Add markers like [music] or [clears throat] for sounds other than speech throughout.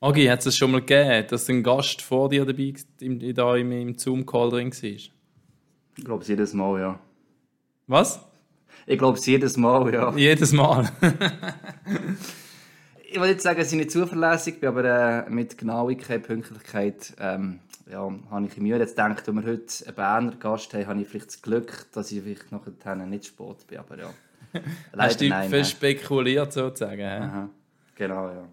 Agi, hat es schon mal gegeben, dass ein Gast vor dir dabei im, da im, im Zoom-Call drin war? Ich glaube es jedes Mal, ja. Was? Ich glaube es jedes Mal, ja. Jedes Mal. [laughs] ich will nicht sagen, dass ich nicht zuverlässig bin, aber äh, mit Genauigkeit, Pünktlichkeit, ähm, ja, habe ich Mühe. Jetzt denkt, wenn wir heute einen Berner Gast haben, habe ich vielleicht das Glück, dass ich vielleicht nachher nicht spät bin, aber ja. [laughs] Hast du dich verspekuliert sozusagen? Aha. Genau, ja.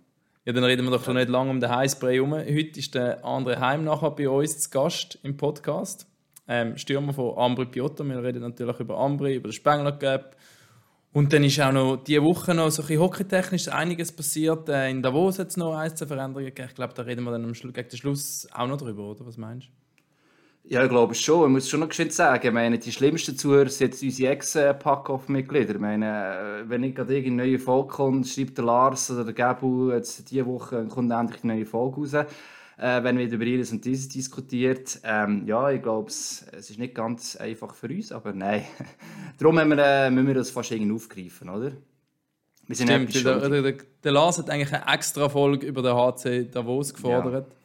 Ja, dann reden wir doch schon nicht lange um den Highspray herum. Heute ist der andere Heim nachher bei uns zu Gast im Podcast. Ähm, Stürmer von Ambri Piotto. Wir reden natürlich über Ambri, über den Spengler Gap. Und dann ist auch noch diese Woche noch so ein hockeytechnisch einiges passiert. Äh, in Davos hat es noch ein, zwei Veränderungen gegeben. Ich glaube, da reden wir dann am Schluss, gegen den Schluss auch noch drüber, oder? Was meinst du? Ja, ich glaube schon. Ich muss schon noch geschwind sagen, ich meine, die schlimmsten Zuhörer sind jetzt unsere Ex-Pack-Off-Mitglieder. Ich meine, äh, wenn ich gerade eine neue Folge kommt, schreibt der Lars oder der Gabu jetzt diese Woche kommt endlich eine neue Folge raus, äh, wenn wir über ihres und dieses diskutiert. Ähm, ja, ich glaube, es ist nicht ganz einfach für uns, aber nein. [laughs] Darum wir, äh, müssen wir das fast irgendwie aufgreifen, oder? Wir sind Stimmt, der, der, der, der, Lars hat eigentlich eine extra Folge über den HC Davos gefordert. Ja.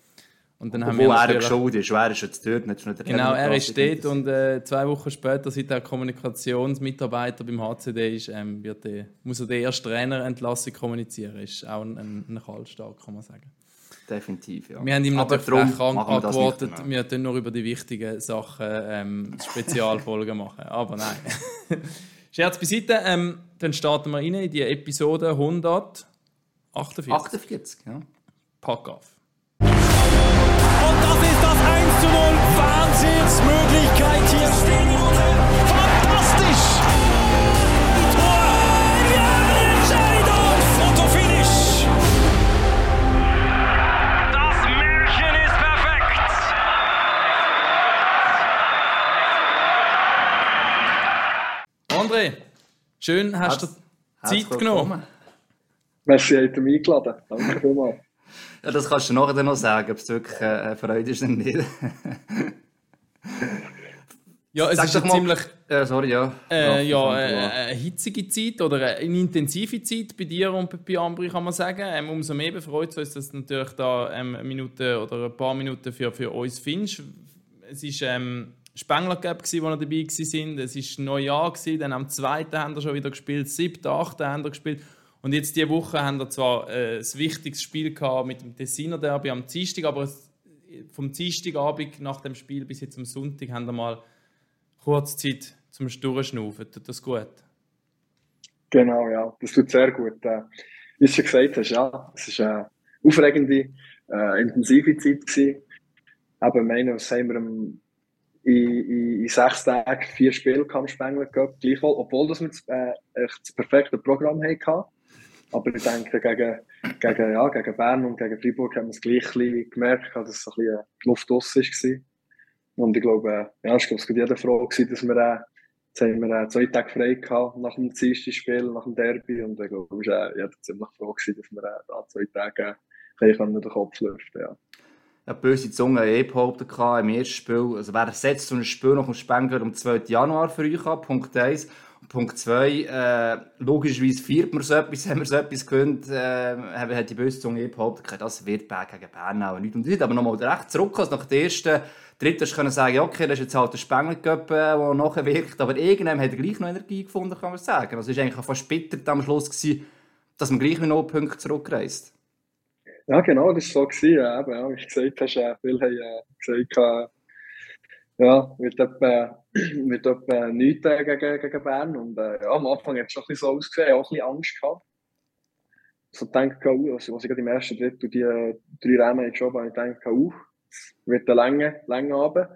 Und dann haben Wo wir er geschaut ist, wer ist jetzt dort? Nicht der genau, er ist dort und äh, zwei Wochen später, seit er Kommunikationsmitarbeiter beim HCD ist, ähm, wird der, muss er den ersten Trainer Entlassung kommunizieren. Ist auch ein, ein, ein Kaltstart, kann man sagen. Definitiv, ja. Wir haben ihm natürlich geantwortet, wir, wir tun nur über die wichtigen Sachen ähm, Spezialfolgen machen. Aber nein. [laughs] Scherz beiseite, ähm, dann starten wir rein in die Episode 148. 48, ja. Pack auf. 1 zu 0. Wahnsinnsmöglichkeit hier. Fantastisch. Tor. Entscheidung. Fotofinish. Das Märchen ist perfekt. André, schön hast du Zeit genommen. Merci, habt ihr mich eingeladen. Danke vielmals. Ja, das kannst du nachher noch sagen, ob es wirklich äh, eine Freude ist oder nicht. ja, es Sag ist eine ziemlich äh, sorry, ja. Äh, ja, äh, eine hitzige Zeit oder eine intensive Zeit bei dir und bei Ambri, kann man sagen. Ähm, umso mehr befreut es uns, dass du natürlich da ähm, eine Minute oder ein paar Minuten für, für uns findest. Es war ähm, Spengler Gap, wo wir dabei waren. Es war Neujahr, dann am zweiten haben wir schon wieder gespielt, siebten, achten haben wir gespielt. Und jetzt diese Woche haben wir zwar äh, ein wichtiges Spiel gehabt mit dem Tessiner Derby am Dienstag, aber es, vom Dienstagabend nach dem Spiel bis jetzt am Sonntag haben wir mal kurz Zeit zum Durchschnaufen. Tut das gut? Genau, ja, das tut sehr gut. Äh, wie du schon gesagt hast, ja, es war eine aufregende, äh, intensive Zeit. Gewesen. Eben, meine, was haben wir im, in, in, in, sechs Tagen vier Spiele am Spengler gehabt, gleichwohl, obwohl wir das, äh, das perfekte Programm hatten. Aber ich denke, gegen, gegen, ja, gegen Bern und gegen Freiburg haben wir es gleich gemerkt, dass es ein bisschen die Luft aus war. Und ich glaube, ja, ich glaube, es war jeder froh, gewesen, dass wir, äh, jetzt haben wir äh, zwei Tage frei gehabt nach dem zweiten Spiel, nach dem Derby. Und ich glaube, es war äh, jeder ziemlich froh, gewesen, dass wir da zwei Tage äh, den Kopf lüften ja. Ja, böse Zunge eh behauptet im ersten Spiel, also wer setzt so ein Spiel nach dem Spengler am 2. Januar für euch an, Punkt 1. Punkt 2, äh, logischerweise viert man so etwas, [laughs] haben wir so etwas gewöhnt, äh, hat die böse Zunge behauptet, das wird gegen Bern auch nicht. Und ich aber nochmal recht zurück, also nach der ersten, dritten können sagen, okay, das ist jetzt halt der Spengler-Cup, der nachher wirkt, aber irgendwann hat gleich noch Energie gefunden, kann man sagen. Also es war eigentlich fast bitter am Schluss, gewesen, dass man gleich noch Punkte zurückreist. Ja, genau, das war so. Gewesen, ja, eben, ja, wie du gesagt hast, viele haben äh, gesagt, ja, wird etwa, [clears throat] wird etwa nichts äh, gegen, gegen Bern. Und äh, ja, am Anfang hat es schon ein bisschen so ausgesehen, auch ein bisschen Angst gehabt. So denke ich, also, als ich gerade im ersten Drittel die äh, drei Rennen geschoben habe, ich denke, uh, wird eine Länge, Länge haben.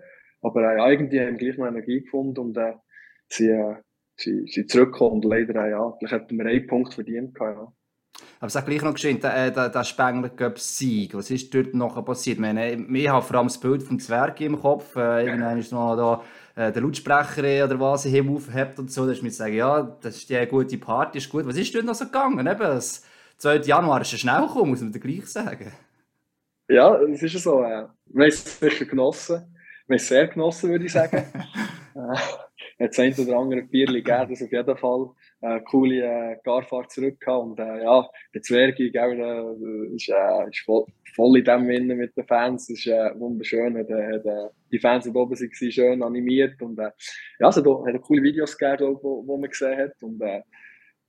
Aber äh, irgendwie haben wir gleich noch Energie gefunden und äh, sie, äh, sie, sie zurückgekommen. Und leider, äh, ja, vielleicht hätten wir einen Punkt verdient gehabt, ja. Aber sag gleich noch geschehen, der, der, der Spengler Cup Sieg, was ist dort noch passiert? Ich, meine, ich habe vor allem das Bild vom Zwerg im Kopf. Äh, irgendwann ist noch da äh, der Lautsprecher oder was ich aufgehabt und so. Da ist mir sagen, ja, das ist die gute Party, ist gut. Was ist dort noch so gegangen? Eben, das 2. Januar ist ja schnell gekommen, muss man dir gleich sagen. Ja, es ist so. Äh, wir haben es sicher genossen. Wir haben es sehr genossen, würde ich sagen. [laughs] äh, jetzt ein oder andere Bierli gegeben, das auf jeden Fall. Eine coole äh, Garfahrt zurück und äh, ja, der Zwergi, äh, ist, äh, ist voll, voll in dem Sinne mit den Fans, ist äh, wunderschön, hat, hat, äh, die Fans, die oben waren, schön animiert und äh, ja, also da hat coole Videos gegeben, wo man gesehen hat und äh,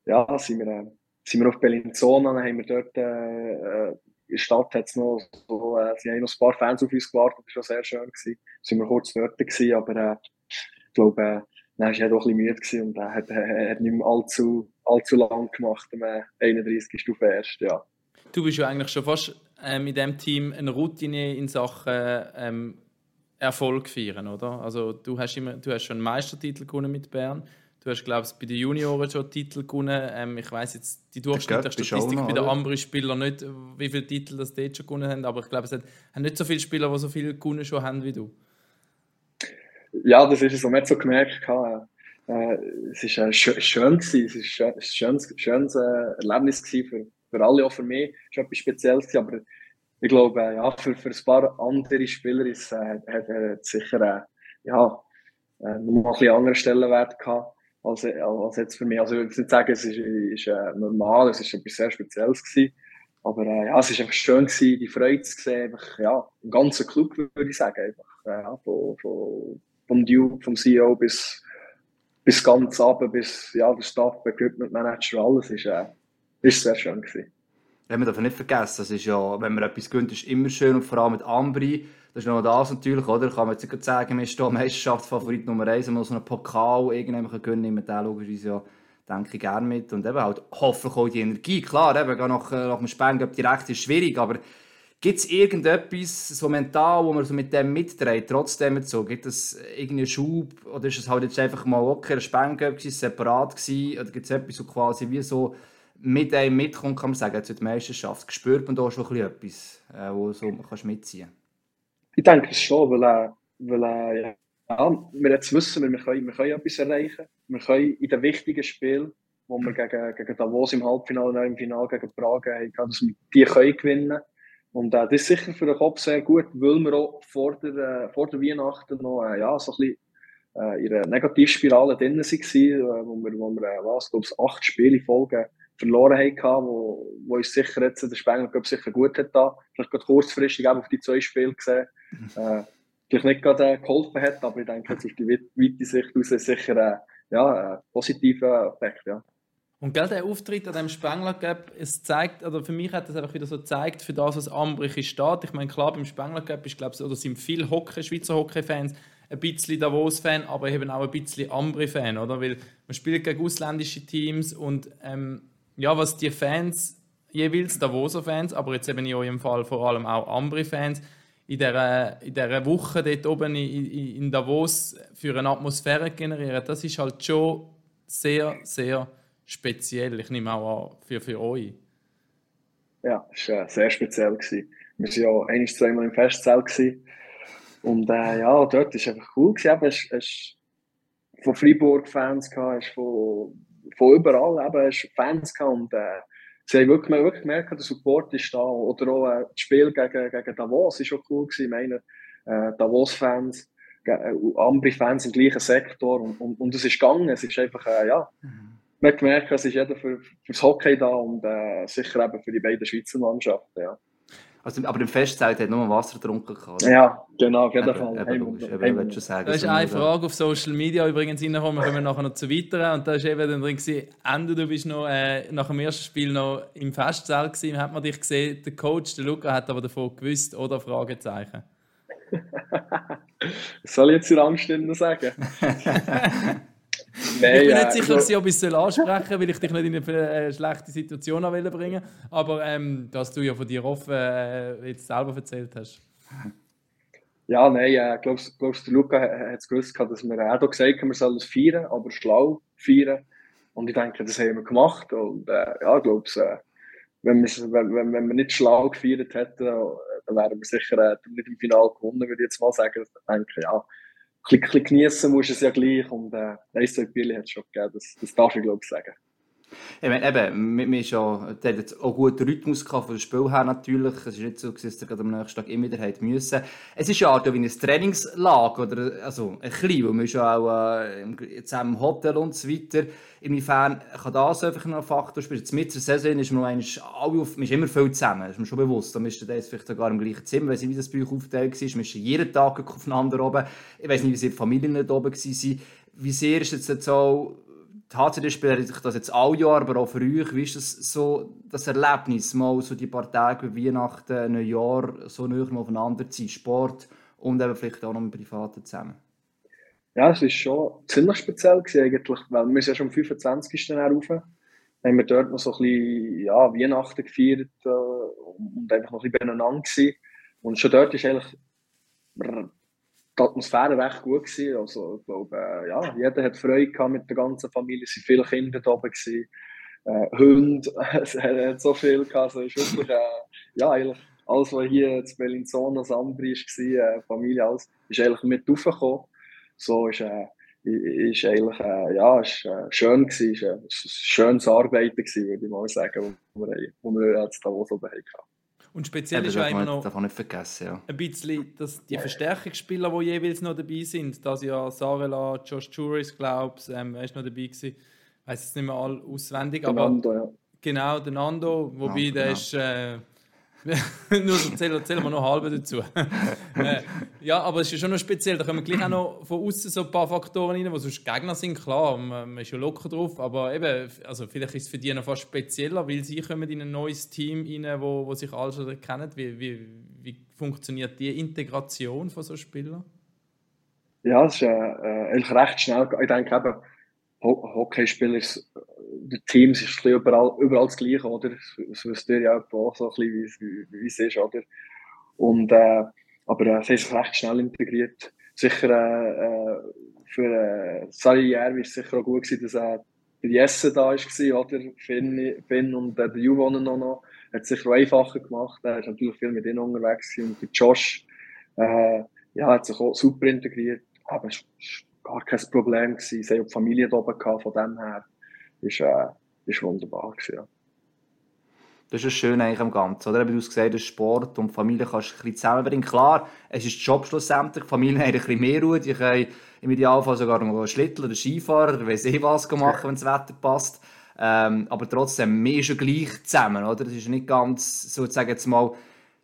ja, sind wir, äh, sind wir auf Bellinzona, dann haben wir dort äh, äh in der Stadt hat's noch so, äh, sie haben noch ein paar Fans auf uns gewartet, das war sehr schön gewesen. Sind wir kurz dort gewesen, aber äh, ich glaube, äh, dann war er doch ein bisschen müde und er hat, er hat nicht mehr allzu, allzu lang gemacht, am 31. Stufe erst, ja. Du bist ja eigentlich schon fast äh, mit dem Team eine Routine in Sachen ähm, Erfolg feiern, oder? Also du hast, immer, du hast schon einen Meistertitel gewonnen mit Bern. Du hast, glaube ich, bei den Junioren schon Titel gewonnen. Ähm, ich weiß jetzt die durchschnittliche Statistik bei den anderen Spielern nicht, wie viele Titel das dort schon gewonnen haben, aber ich glaube, es haben nicht so viele Spieler, die so viele gewonnen schon haben wie du ja, das ist es, was man so gemerkt hat. Äh, es war äh, schön, schön gewesen. es war ein schönes, schönes äh, Erlebnis für, für alle, auch für mich. Es war etwas Spezielles, aber ich glaube, äh, ja, für, für ein paar andere Spieler ist, äh, hat er sicher äh, ja, äh, noch ein bisschen anderen Stellenwert gehabt als, als jetzt für mich. Also ich würde nicht sagen, es ist, ist äh, normal, es war etwas sehr Spezielles gewesen. Aber äh, ja, es war einfach schön, gewesen, die Freude zu sehen, einfach, ja, im ganzen Club, würde ich sagen. Einfach, ja, von, von, vom Duke, vom CEO bis, bis ganz runter, bis ja, der Staff, Equipment Manager, alles ist, äh, ist sehr schön gewesen. Ja, man darf nicht vergessen, das ist ja, wenn man etwas gönnt, ist immer schön und vor allem mit Ambri, das ist noch das natürlich, oder? Kann man jetzt sagen, wir ist hier Meisterschaftsfavorit Nummer 1, wenn man so einen Pokal irgendjemand gönnen kann, den logischerweise ja, denke ich, gerne mit. Und eben halt hoffentlich auch die Energie. Klar, eben, nach, nach dem Spengel direkt ist schwierig, aber Gibt es irgendetwas so mental, wo man so mit dem mitdreht, trotzdem so? Gibt es irgendeinen Schub oder ist es halt jetzt einfach mal okay, ein Spengel separat gewesen? Oder gibt es etwas so quasi wie so mit einem mitkommt, kann man sagen, zu der Meisterschaft? Spürt man da schon ein etwas, äh, wo so man kannst mitziehen Ich denke schon, weil, äh, weil äh, ja, wir jetzt wissen, wir können, wir können etwas erreichen. Wir können in den wichtigen Spielen, wo wir gegen, gegen Davos im Halbfinale und im Finale gegen Prag haben, dass wir die können gewinnen können und äh, das ist sicher für den Kopf sehr gut, weil wir auch vor der, äh, vor der Weihnachten noch äh, ja, so ein bisschen äh, in einer Negativspirale drin waren, äh, wo wir, wo wir äh, was, glaube ich, acht Spiele Folgen verloren haben, wo, wo uns sicher jetzt der Spengler glaub, sicher gut hat da. Vielleicht gerade kurzfristig auf die zwei Spiele gesehen. Mhm. [laughs] Vielleicht nicht gerade geholfen hat, aber ich denke, jetzt auf die weite Sicht aus sicher ja, ein positiver Effekt. Ja. Und gell, der Auftritt an dem Spengler Cup, es zeigt, oder für mich hat das einfach wieder so gezeigt, für das, was Ambrich steht. Ich meine, klar, beim Spengler Cup ist, glaube oder sind viele Hockey, Schweizer Hockey-Fans ein bisschen Davos-Fan, aber eben auch ein bisschen Ambri-Fan, oder? Weil man spielt gegen ausländische Teams und ähm, ja, was die Fans, jeweils Davoser Fans, aber jetzt eben in eurem Fall vor allem auch Ambri-Fans, in dieser, in dieser Woche dort oben in, in Davos für eine Atmosphäre generieren, das ist halt schon sehr, sehr speziell. Ich nehme auch an, für, für euch. Ja, es war sehr speziell. Gewesen. Wir waren ja ein, zweimal im Festzelt. Gewesen. Und äh, ja, dort war es einfach cool. Gewesen. es, es von Freiburg-Fans, von, von überall eben, es Fans gehabt. Und äh, sie haben wirklich, wirklich gemerkt, der Support ist da. Oder auch äh, das Spiel gegen, gegen Davos war schon cool. Gewesen. Ich meine, äh, Davos-Fans, äh, Ambri-Fans im gleichen Sektor. Und, und, und es ist gegangen. Es ist einfach, äh, ja. Mhm man hat gemerkt, es ist jeder für, fürs Hockey da und äh, sicher eben für die beiden Schweizer Mannschaften. Ja. Also, aber im Festzelt hat nur Wasser getrunken. Oder? Ja, genau, auf jeden Fall. Eben, eben, eben, sagen, da ist eine Frage auf Social Media übrigens reingekommen, wir kommen nachher noch zu weiteren. Und da ist eben dann drin gewesen, Ende, du bist noch äh, nach dem ersten Spiel noch im Festzelt gewesen, hat man dich gesehen, der Coach, der Luca, hat aber davon gewusst, oder? Fragezeichen. [laughs] soll ich jetzt zur Angst sagen? [laughs] Nein, ich bin nicht sicher, also... ob ich es ansprechen soll, weil ich dich nicht in eine äh, schlechte Situation bringen Aber ähm, dass du ja von dir offen äh, jetzt selber erzählt hast. Ja, nein, äh, glaubst, glaubst Luca hat es gewusst, dass wir auch hier gesagt haben, wir sollen es feiern, aber schlau feiern. Und ich denke, das haben wir gemacht. Und äh, ja, ich glaube, äh, wenn, wenn, wenn, wenn wir nicht schlau gefeiert hätten, dann wären wir sicher äh, nicht im Finale gewonnen, würde ich jetzt mal sagen. Ich denke, ja, ein bisschen genießen musst du es ja gleich. Und äh, ein, zwei Bier hat es schon gegeben, das, das darf ich glaube ich sagen. Ich meine, eben, wir, wir schon, der hat auch guten Rhythmus von dem Spiel her natürlich. Es ist nicht so, dass er am nächsten Tag immer wieder müssen. Es ist ja auch wie ein Trainingslager, oder, also ein klein, weil wir schon auch äh, zusammen im Hotel und so weiter. Inwiefern kann das einfach noch ein Faktor spielen? Mit der Saison ist man, auf, man ist immer viel zusammen, ist mir schon bewusst. Da müsste das vielleicht sogar im gleichen Zimmer, weiß nicht, wie das bei aufgeteilt war, man ist jeden Tag aufeinander oben. Ich weiß nicht, wie sehr die Familien nicht oben waren. Wie sehr ist jetzt so die HCD-Spieler sich das jetzt alle Jahr, aber auch für euch, wie ist das so das Erlebnis, mal so die paar Tage wie Weihnachten, Neujahr so näher aufeinander zu sein, Sport und eben vielleicht auch noch im Privaten zusammen? Ja, es war schon ziemlich speziell eigentlich, weil wir sind ja schon am 25. rauf, haben wir dort noch so ein bisschen ja, Weihnachten gefeiert äh, und einfach noch ein bisschen beieinander gewesen. Und schon dort ist eigentlich die Atmosphäre recht gut gewesen. Also, ich glaube, äh, ja, jeder hat Freude gehabt mit der ganzen Familie. Es waren viele Kinder da oben. Äh, Hunde, [laughs] es hat so viel gehabt. Also, ist wirklich, äh, ja, alles, was hier in Bellinzona, Sambri war, äh, Familie, alles, ist eigentlich mit aufgekommen. So ist, äh, ist eigentlich, äh, ja, ist, äh, schön gewesen, ist, äh, ein schönes Arbeiten gewesen, würde ich mal sagen, wo wir, wo wir jetzt da oben hatten. Und speziell ist ja immer noch darf nicht vergessen, ja. ein bisschen dass die Verstärkungsspieler, die jeweils noch dabei sind, dass ja Sarela, Josh Juris, glaube ich, ähm, ist noch dabei gewesen. Ich weiß jetzt nicht mehr all auswendig, der aber Nando, ja. genau, der Nando, wobei Ja, der genau. ist äh, [laughs] nur so erzählen, erzählen wir noch halb dazu. [laughs] äh, ja, aber es ist ja schon noch speziell. Da kommen gleich auch noch von außen so ein paar Faktoren rein, die sonst Gegner sind. Klar, man, man ist ja locker drauf, aber eben, also vielleicht ist es für die noch fast spezieller, weil sie kommen in ein neues Team rein, wo, wo sich alle schon kennen. Wie, wie, wie funktioniert die Integration von so Spielern? Ja, es ist äh, äh, eigentlich recht schnell. Ich denke eben, Ho Hockeyspieler ist, die Teams ist überall, überall das Gleiche, oder? Das wisst ihr ja auch so ein bisschen, wie, es ist, oder? Und, äh, aber äh, sie ist recht schnell integriert. Sicher äh, äh, für äh, Järvi ist es sicher auch gut gewesen, dass äh, der Jesse da war, oder? Finn, Finn und äh, der Juvonen noch, noch. Hat es sicher auch einfacher gemacht. Er ist natürlich viel mit ihnen unterwegs gewesen. Und der Josh, äh, ja, hat sich auch super integriert. Aber es war gar kein Problem gewesen. Sie haben die Familie da oben gehabt, von dem her. Ist, äh, ist wunderbar gewesen, ja. Das ist das Schöne eigentlich am Ganzen. Oder? Wie du es gesagt hast, Sport und Familie kannst du ein bisschen zusammenbringen. Klar, es ist Job schlussendlich. Die Familien haben ein bisschen mehr Ruhe. Die können im Idealfall sogar noch einen Schlittel oder Skifahrer oder weiss ich was machen, wenn das Wetter passt. Ähm, aber trotzdem, wir sind schon gleich zusammen. Oder? Das ist nicht ganz, sozusagen jetzt mal,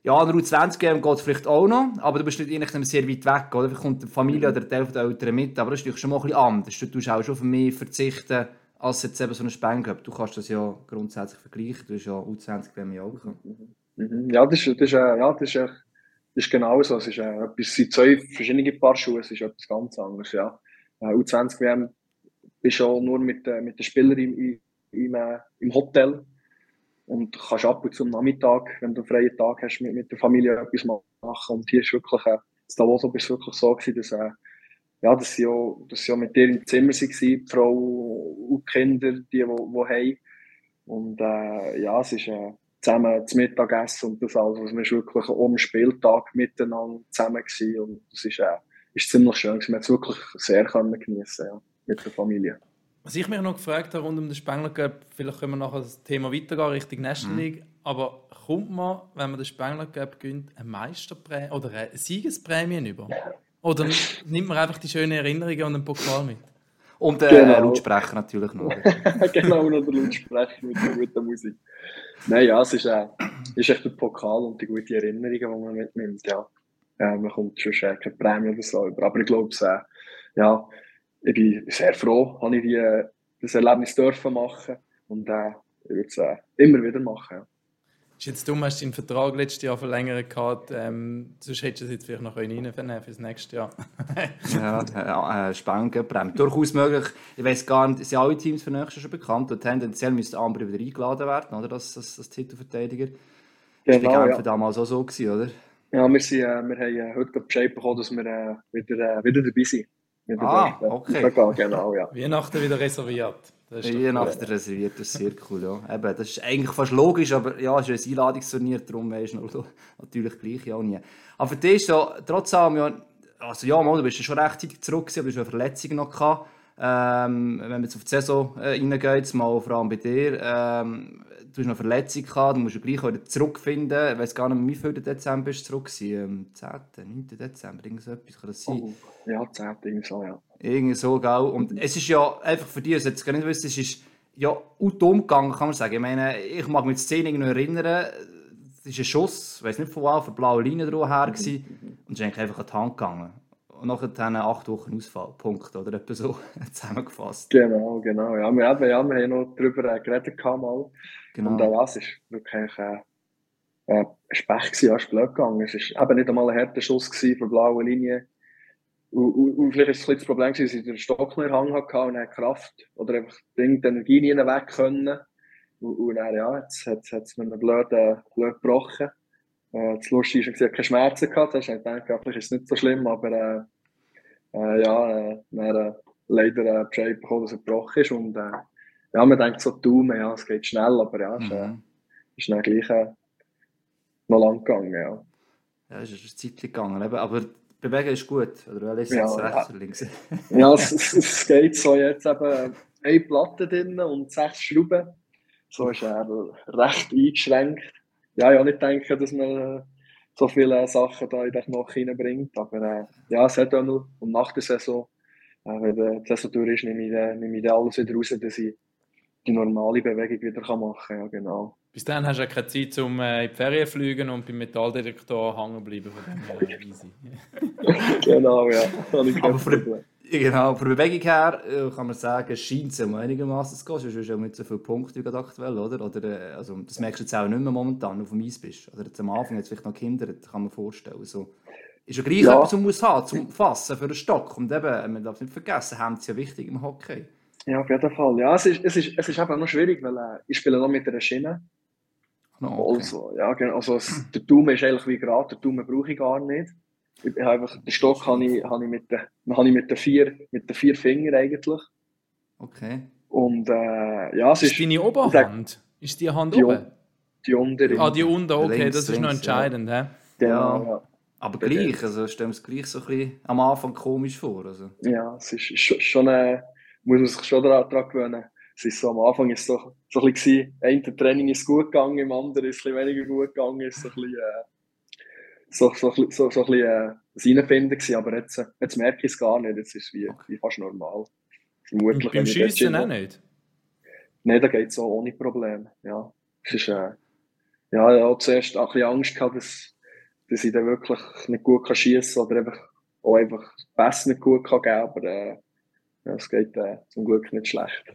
ja, eine U20-GM geht vielleicht auch noch, aber du bist nicht eigentlich sehr weit weg. Oder? Vielleicht kommt die Familie oder der Teil der Eltern mit, aber das ist natürlich schon mal ein bisschen anders. Du tust auch schon für mich verzichten, als jetzt eben so eine Spengel. Du kannst das ja grundsätzlich vergleichen. Du hast ja U20-GM ja auch. Ja, das ist, das ist, äh, ja, das ist, das ist genau so. Es ist äh, sind zwei verschiedene Paar Schuhe, es ist etwas ganz anderes, ja. Äh, U20 WM bist schon nur mit, äh, mit den Spielern im, im, im, Hotel und kannst ab und zu am Nachmittag, wenn du einen freien Tag hast, mit, mit der Familie etwas machen. Und hier ist wirklich, äh, ist es wirklich so dass, äh, ja, dass sie, auch, dass sie auch mit dir im Zimmer waren, die Frau und die Kinder, die, die, die haben. Und äh, ja, es ist äh, zusammen zum Mittagessen und das alles. Also, wir waren wirklich den Spieltag miteinander zusammen gewesen. und das ist, äh, ist ziemlich schön. gewesen. Wir haben es wirklich sehr können geniessen, ja, mit der Familie. Was ich mich noch gefragt habe rund um den Spengler Cup, vielleicht können wir nachher das Thema weitergehen Richtung National League, aber kommt man, wenn man den Spengler Cup gönnt, eine Meisterprämie oder eine Siegesprämie über? [laughs] Oder nimmt man einfach die schönen Erinnerungen und einen Pokal mit? Und äh, Genau. Lautsprecher natürlich noch. [laughs] genau, noch der Lautsprecher mit der guten Musik. Nein, ja, es ist, äh, ist echt der Pokal und die guten Erinnerungen, die man mitnimmt, ja. Äh, man kommt schon äh, keine Prämie oder so über. Aber ich glaube, äh, ja, ich bin sehr froh, habe ich die, äh, das Erlebnis dürfen machen und äh, ich würde es äh, immer wieder machen. Ja. Ist jetzt dumm, hast du deinen Vertrag letztes Jahr verlängert gehabt, ähm, sonst hättest du es jetzt vielleicht noch reinnehmen können für das nächste Jahr. [laughs] ja, äh, Spengenprämie. Durchaus möglich. Ich weiß gar nicht, sind alle Teams für nächstes Jahr schon bekannt? Und tendenziell müsste Amber wieder eingeladen werden, oder? Das, das, das Titelverteidiger. Das war Genau, ja. Damals auch so, gewesen, oder? Ja, wir, sind, äh, wir haben äh, heute Bescheid bekommen, dass wir äh, wieder, äh, wieder dabei sind. Wieder Ah, dürfen. okay. Genau, ja. Weihnachten wieder reserviert. Das ist doch Je nach der reserviert, das ist sehr cool, ja. Eben, das ist eigentlich fast logisch, aber ja, es ist ein Einladungsturnier, darum weisst [laughs] du natürlich gleich ja nie. Aber für dich ist so, trotzdem, ja, also ja, mal, du bist ja schon rechtzeitig zurück gewesen, aber du hast eine Verletzung noch gehabt. Ähm, wenn man jetzt auf die Saison äh, reingeht, mal vor allem bei dir, ähm, du hast noch Verletzung gehabt, du musst ja gleich wieder zurückfinden. Ich weiß gar nicht wie viel Dezember bist du zurück gewesen? 10., 9. Dezember, irgend so etwas kann das sein? Oh, ja, 10. irgendwie so, ja. Irgendwie so, gell? Und es ist ja einfach für dich, also jetzt gar nicht wissen, es ist ja dumm gegangen, kann man sagen. Ich meine, ich mag mich die Szene noch erinnern, es ist ein Schuss, ich weiß nicht von wo, auf eine blaue Linie drauf her gewesen, und es ist eigentlich einfach an die Hand gegangen. Und nachher dann acht Wochen Ausfall, Punkt, oder etwa so [laughs] zusammengefasst. Genau, genau. Ja, wir, haben, ja, wir haben noch darüber geredet mal. Genau. Und auch das ist wirklich äh, äh, Spech gewesen, als blöd gegangen. Es war eben nicht einmal ein harter Schuss gewesen für blaue Linie. Und, und, und vielleicht ist es ein das Problem, dass ich den Stock noch in Hang hatte und dann Kraft oder einfach die Energie nie weg können. Und, und dann, ja, jetzt hat es mir blöd, äh, blöd gebrochen. Äh, das Lustige ist, ich habe keine Schmerzen gehabt. Ich dachte, vielleicht ist es nicht so schlimm, aber äh, äh, ja, äh, dann, äh, leider äh, Bescheid bekommen, dass er gebrochen ist. Und äh, ja, man denkt so, Daumen, ja, es geht schnell, aber ja, es ist, äh, Mhm. ist dann gleich äh, noch lang gegangen, ja. Ja, es ist eine Zeit gegangen, aber bewegen ist gut. Oder welches Ja, rechts oder links? [laughs] Ja, es, [laughs] es, geht so jetzt eben eine Platte drin und sechs Schrauben. So ist er recht eingeschränkt. Ja, ich habe nicht denken, dass man äh, so viele Sachen da in den Knochen reinbringt, aber äh, ja, es hat auch noch. Und nach der Saison, äh, wenn die Saison durch ist, nehme ich, nehme ich alles wieder raus, dass ich die normale Bewegung wieder kann machen kann. Ja, genau. Bis dann hast du ja keine Zeit, um äh, in die Ferien zu fliegen und beim Metalldetektor hängen bleiben. Von dem easy. [laughs] Genau, ja. [laughs] Aber für- Genau, von der Bewegung her äh, kann man sagen, scheint es einigermaßen zu gehen. Sonst hast du ja nicht so viele Punkte wie aktuell, oder? oder äh, also, das merkst du jetzt auch nicht mehr momentan, wenn du auf dem Eis bist. Oder jetzt am Anfang hat es vielleicht noch gehindert, kann man vorstellen. So. Ist ja gleich Ja. etwas, was man muss haben zum Fassen für den Stock. Und eben, man darf es nicht vergessen, Hände ist ja wichtig im Hockey. Ja, auf jeden Fall. Ja, es ist, es ist, es ist eben noch schwierig, weil äh, ich spiele noch mit einer Schiene. No, okay. Also, ja, genau. Also, es, der Daumen ist eigentlich wie gerade, der Daumen brauche ich gar nicht. Ich, ich einfach, den Stock habe ich, habe ich, mit, den, habe ich mit, den vier, mit den vier Fingern eigentlich. okay. Und äh, ja, es Ist ist deine Oberhand? Ist die Hand Die oben? die untere. Ah, die unten, okay, Links, das ist noch links, entscheidend. hä? genau, ja. ja. Aber gleich, also stellen wir es gleich so ein bisschen am Anfang komisch vor. Also. ja, es ist schon, äh, muss man sich schon daran, daran gewöhnen. Es ist so, am Anfang ist es so, so ein bisschen, ein Training ist gut gegangen, im anderen ist es ein bisschen weniger gut gegangen, ist so ein bisschen, äh, so, so, so, so, so ein bisschen äh, das Reinfinden gewesen, aber jetzt, äh, jetzt merke ich es gar nicht, jetzt ist es wie, wie fast normal. Vermutlich, beim Schiessen bin- auch nicht? Nein, da geht es so ohne Probleme. Ja, es ist, äh, ja, ich habe zuerst auch ein bisschen Angst gehabt, dass, dass ich dann wirklich nicht gut kann schießen oder einfach, auch einfach Pässe nicht gut kann geben aber äh, ja, es geht äh, zum Glück nicht schlecht.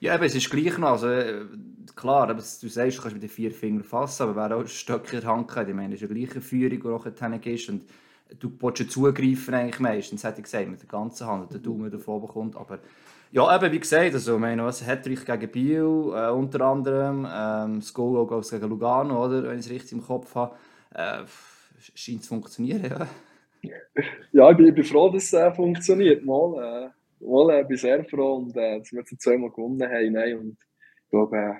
Ja, aber es ist gleich noch. Also, äh, klar, aber du sagst, du kannst mit den vier Fingern fassen, aber wer auch ein Stöckchen in der Hand hat, ich meine, das ist eine gleiche Führung, die dorthin gehst. Und du ja zugreifen eigentlich meistens, hätte ich gesagt, mit der ganzen Hand, der Daumen davon bekommt. Aber ja, eben, wie gesagt, also, ich meine, was Hattrick gegen Biel, äh, unter anderem, ähm, das Goal auch gegen Lugano, oder, wenn ich es richtig im Kopf habe, äh, scheint zu funktionieren, ja. [laughs] Ja, ich bin, ich bin froh, dass es äh, funktioniert. Mal, mal äh, bin sehr froh und äh, dass wir jetzt zweimal gewonnen haben. Nein, und ich glaube, äh,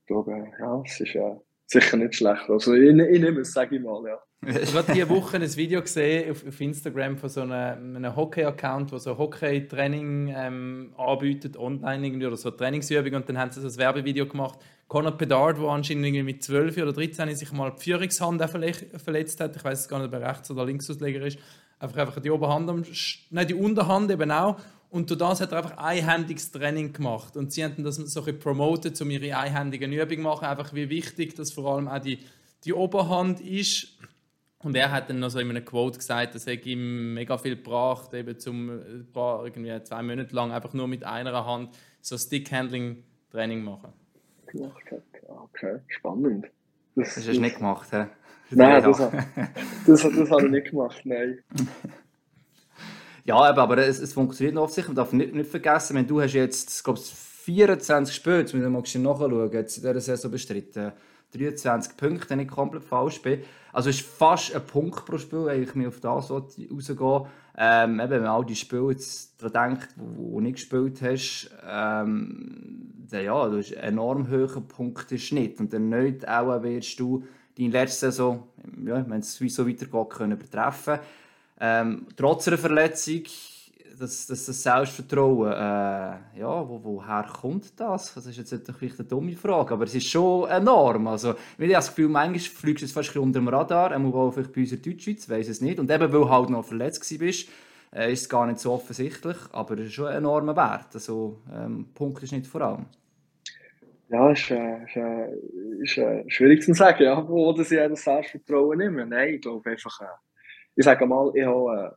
ich glaube äh, ja, es ist äh, sicher nicht schlecht. Also ich, ich nehme es, sage ich mal, ja. Ich habe diese Woche ein Video gesehen auf, auf Instagram von so einem, einem Hockey-Account, der so Hockey-Training ähm, anbietet, online irgendwie, oder so Trainingsübungen. Und dann haben sie so ein Werbevideo gemacht. Conor Bedard, der anscheinend irgendwie mit 12 oder 13 sich mal die Führungshand verletzt hat. Ich weiß gar nicht, ob er rechts oder linksausleger ist. Einfach, einfach die Oberhand, am, nein, die Unterhand eben auch. Und durch das hat er einfach einhändiges Training gemacht. Und sie haben das so ein bisschen promotet, um ihre einhändigen Übungen zu machen. Einfach wie wichtig, dass vor allem auch die, die Oberhand ist. Und er hat dann noch so in einem Quote gesagt, das hätte ihm mega viel gebracht, eben zum ein paar, irgendwie zwei Monate lang einfach nur mit einer Hand so Stick-Handling-Training machen. gemacht hat. Okay, spannend. Das, Das hast du nicht gemacht, hä? Nein, [laughs] das, das, das, das habe ich nicht gemacht, nein. [laughs] Ja, aber es, es funktioniert noch offensichtlich. Man darf nicht, nicht vergessen, wenn du hast jetzt, glaube ich, 24 Spiele, jetzt wir mal nachschauen, jetzt in dieser Saison bestritten, 23 Punkte, wenn ich komplett falsch bin. Also es ist fast ein Punkt pro Spiel, wenn ich mir auf das rausgehe. Ähm, eben, wenn man all die Spiele daran denkt, wo du nicht gespielt hast, ähm, dann ja, du hast einen enorm hohen Punkteschnitt. Und dann nicht auch wirst du deine letzte Saison, ja, wenn es so weitergeht, können übertreffen. Ähm, trotz einer Verletzung, das, das, das Selbstvertrauen, äh, ja, wo, woher kommt das? Das ist jetzt vielleicht eine dumme Frage, aber es ist schon enorm. Also, ich habe das Gefühl, manchmal fliegst du fast unter dem Radar, auch vielleicht bei unserer Deutschschweiz, weiß es nicht. Und eben, weil du halt noch verletzt bist, äh, ist es gar nicht so offensichtlich, aber es ist schon ein enormer Wert. Also, ähm, Punkt ist nicht vor allem. Ja, ist, äh, ist, äh, ist äh, schwierig zu sagen, ja, wo das das Selbstvertrauen nehmen. Nein, ich glaube einfach, äh, ich sage mal, ich habe, äh,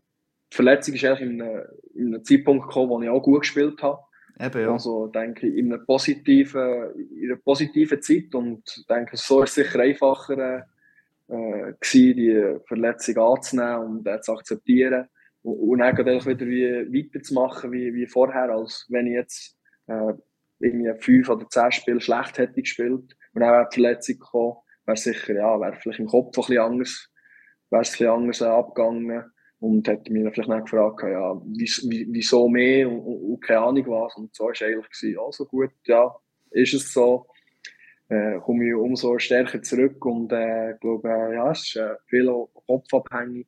die Verletzung ist eigentlich in einem, in einem Zeitpunkt gekommen, wo ich auch gut gespielt habe. Eben, ja. Also denke ich, in einer positiven, in einer positiven Zeit und denke, so ist es sicher einfacher äh, gewesen, die Verletzung anzunehmen und äh, zu akzeptieren und, und dann wieder wie weiterzumachen wie, wie vorher, als wenn ich jetzt äh, irgendwie fünf oder zehn Spiele schlecht hätte gespielt und dann wäre die Verletzung gekommen, wäre sicher, ja, wäre vielleicht im Kopf ein bisschen anders, wäre es ein bisschen anders abgegangen und hätte mich vielleicht dann gefragt, ja, wieso mehr und, und, keine Ahnung was und so war es eigentlich gewesen, also gut, ja, ist es so, äh, komme ich umso stärker zurück und äh, glaube, äh, ja, es ist äh, viel kopfabhängig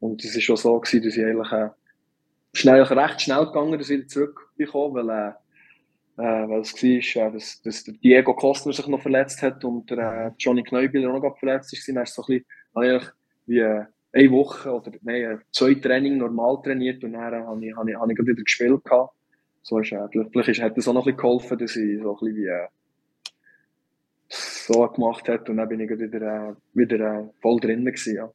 und es ist schon so gewesen, dass ich eigentlich äh, schnell, recht schnell gegangen, dass ich wieder zurückbekomme, weil äh, äh, weil es war, äh, dass, dass der Diego Kostner sich noch verletzt hat und der äh, Johnny Kneubiller auch noch verletzt ist. Dann ist so ein bisschen, wie eine Woche oder nein, äh, zwei Training normal trainiert und dann äh, habe ich, habe ich, habe ich wieder gespielt. Gehabt. So ist, äh, vielleicht hat das auch noch ein geholfen, dass ich so ein bisschen wie, äh, so gemacht hat und dann bin ich wieder, wieder voll drin gewesen, ja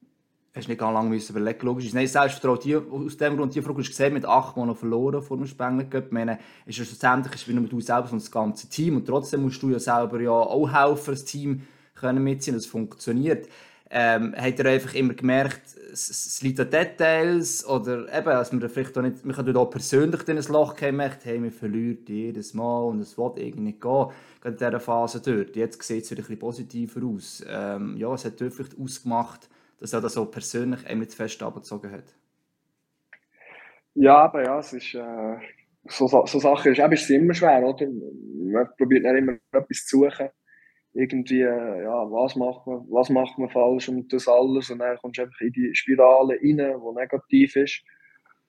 hast nicht ganz lange müssen überlegen logisch. Nein, Selbstvertrauen, die, aus dem Grund, die Frage hast gesehen, mit acht Monaten verloren vor dem Spengler Ich meine, ist es schlussendlich ist wie nur du selber und das ganze Team und trotzdem musst du ja selber ja auch helfen, das Team können mitziehen, das funktioniert. Ähm, hat er einfach immer gemerkt, es, liegt an Details oder eben, dass man vielleicht auch nicht, man kann auch persönlich in ein Loch gehen, merkt, hey, wir verlieren jedes Mal und es wird irgendwie nicht gehen, gerade in dieser Phase dort. Jetzt sieht es wieder ein bisschen positiver aus. Ähm, ja, es hat vielleicht ausgemacht, dass er das so persönlich eben nicht fest abgezogen hat? Ja, aber ja, es ist, äh, so, so Sachen ist, eben, ist immer schwer, oder? Man probiert nicht immer etwas zu suchen. Irgendwie, äh, ja, was macht man, was macht man falsch und das alles und dann kommst du einfach in die Spirale rein, die negativ ist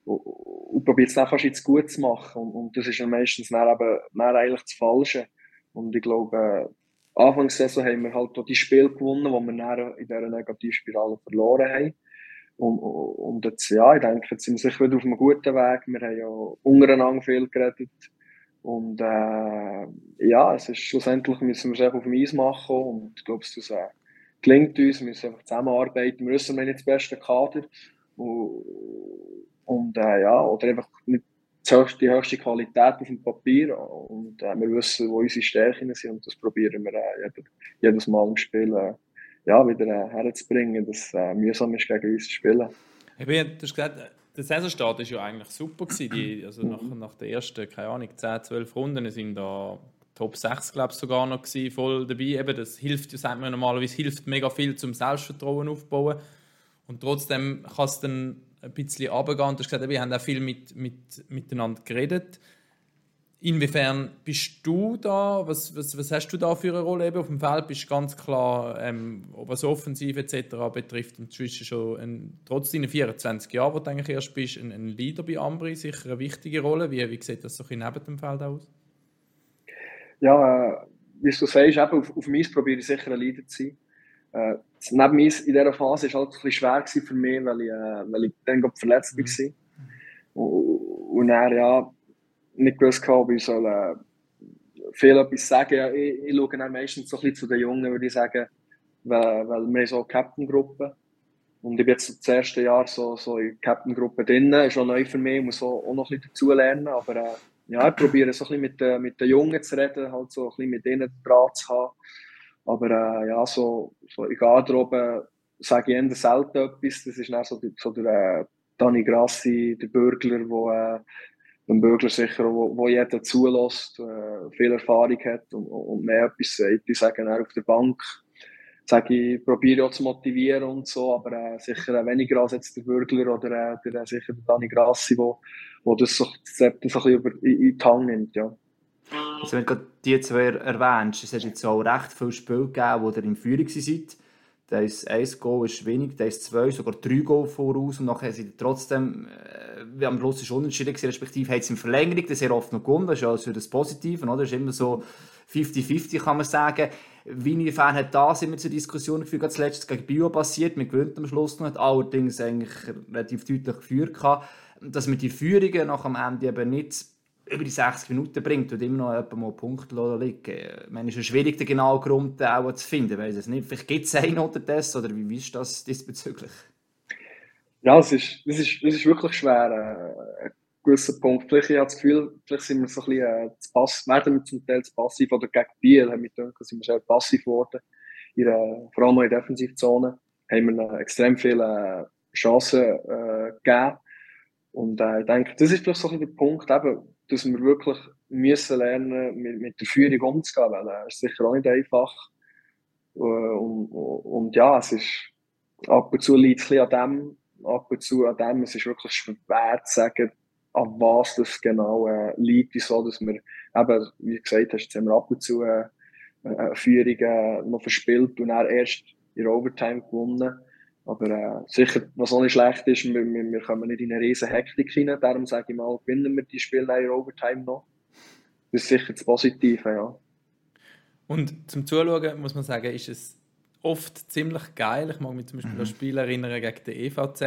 und, und probiert es dann fast jetzt gut zu machen und, und das ist dann meistens dann eben, dann eigentlich das Falsche und ich glaube, äh, Anfangssaison haben wir halt auch die Spiele gewonnen, die wir dann in dieser Negativspirale verloren haben. Und, und jetzt, ja, ich denke, jetzt sind wir sicher wieder auf einem guten Weg. Wir haben ja untereinander viel geredet. Und äh, ja, es ist schlussendlich müssen wir es auf dem Eis machen. Und ich glaube, es äh, gelingt uns. Wir müssen einfach zusammenarbeiten. Wir wissen, wir haben nicht das beste Kader. Und, äh, ja, oder einfach nicht die höchste Qualität auf dem Papier und äh, wir wissen, wo unsere Stärken sind und das probieren wir äh, jedes, jedes Mal im Spiel äh, ja, wieder äh, herzubringen, dass äh, mühsam ist, gegen uns zu spielen. Ich bin, du hast gesagt, der Saisonstart war ja eigentlich super. Die, also nach, nach der ersten, keine Ahnung, 10, 12 Runden sind da Top 6, glaube ich, sogar noch gewesen, voll dabei. Eben, das hilft, sagt man normalerweise, hilft mega viel zum Selbstvertrauen aufbauen. Und trotzdem kann es dann ein bisschen runtergehen. Und du hast gesagt, wir haben auch viel mit, mit, miteinander geredet. Inwiefern bist du da? Was, was, was hast du da für eine Rolle? Eben auf dem Feld bist du ganz klar, ähm, was Offensive etc. betrifft, inzwischen schon ein, trotz deiner 24 Jahre, wo du eigentlich erst bist, ein, ein Leader bei Ambri, sicher eine wichtige Rolle. Wie, wie sieht das so ein neben dem Feld aus? Ja, äh, wie du sagst, eben auf, auf mich probiere ich sicher ein Leader zu sein. Äh, neben mir in dieser Phase war es halt ein schwer für mich, weil ich, äh, weil ich dann verletzt mhm. war. Und, und dann, ja, nicht gewusst, ob ich soll, äh, viel etwas sagen. Ich, ich schaue dann meistens so ein bisschen zu den Jungen, würde ich sagen, weil, weil wir so eine Captain-Gruppe. Und ich bin jetzt das erste Jahr so, so in der Captain-Gruppe drin, ist auch neu für mich, ich muss auch, auch noch ein bisschen dazulernen, aber äh, ja, ich probiere so ein bisschen mit, äh, mit den Jungen zu reden, halt so ein bisschen mit ihnen Draht zu haben. Aber äh, ja, so, so in Garderobe sage ich eher selten etwas. Das ist dann so, so der äh, Dani Grassi, der Bürgler, wo äh, ein Bürgler sicher, wo, jeder zulässt, äh, viel Erfahrung hat und, und mehr etwas sagt. Ich sage dann auf der Bank, sage ich, probiere auch zu motivieren und so, aber äh, sicher weniger als jetzt der Bürgler oder äh, der, sicher der Dani Grassi, wo, wo das so, das so ein bisschen über, in, in die Hand nimmt, ja. Also wenn du gerade die zwei erwähnst, es hat jetzt auch recht viele Spiele gegeben, wo ihr in Führung seid. Da ist ein Goal ist wenig, da ist zwei, sogar drei Goal voraus und nachher ihr trotzdem äh, am Schluss ist unentschieden gewesen, respektive hat es in Verlängerung das sehr oft noch gewonnen, das ist ja also das Positive, oder? Das ist immer so 50-50 kann man sagen. Wie inwiefern hat das immer zur Diskussion geführt, gerade zuletzt gegen Bio passiert, man gewinnt am Schluss noch, hat allerdings eigentlich relativ deutlich geführt gehabt, dass man die Führungen nach am Ende eben nicht über die 60 Minuten bringt und immer noch jemand mal Punkte liegen. Meine, es ist schwierig, den genauen Grund auch zu finden, weiß es nicht. Vielleicht gibt es einen das, oder wie, ist das diesbezüglich? Ja, es ist, es ist, es ist wirklich schwer, äh, ein gewisser Punkt. Vielleicht ich habe das Gefühl, vielleicht sind wir so ein bisschen äh, zu passiv, werden wir zum Teil zu passiv, oder gegen Biel haben wir gedacht, sind wir sehr passiv geworden, in der, vor allem in der Defensivzone, haben wir extrem viele Chancen äh, gegeben. Und äh, ich denke, das ist vielleicht so ein bisschen der Punkt, eben, dass wir wirklich müssen lernen, mit, mit der Führung umzugehen, weil es ist sicher auch nicht einfach. Äh, und, und, ja, es ist, ab und zu liegt es an dem, ab und zu an dem, es ist wirklich schwer zu sagen, an was das genau äh, liegt, wieso, dass wir, eben, wie gesagt hast, jetzt haben wir ab und zu äh, eine Führung äh, noch verspielt und dann erst in Overtime gewonnen. Aber äh, sicher, was auch nicht schlecht ist, wir, wir, wir kommen nicht in eine riesen Hektik rein. Darum sage ich mal, gewinnen wir die Spiele in Overtime noch. Das ist sicher das Positive, ja. Und zum Zuschauen muss man sagen, ist es oft ziemlich geil. Ich mag mich zum Beispiel mhm. an Spiel erinnern gegen den EVZ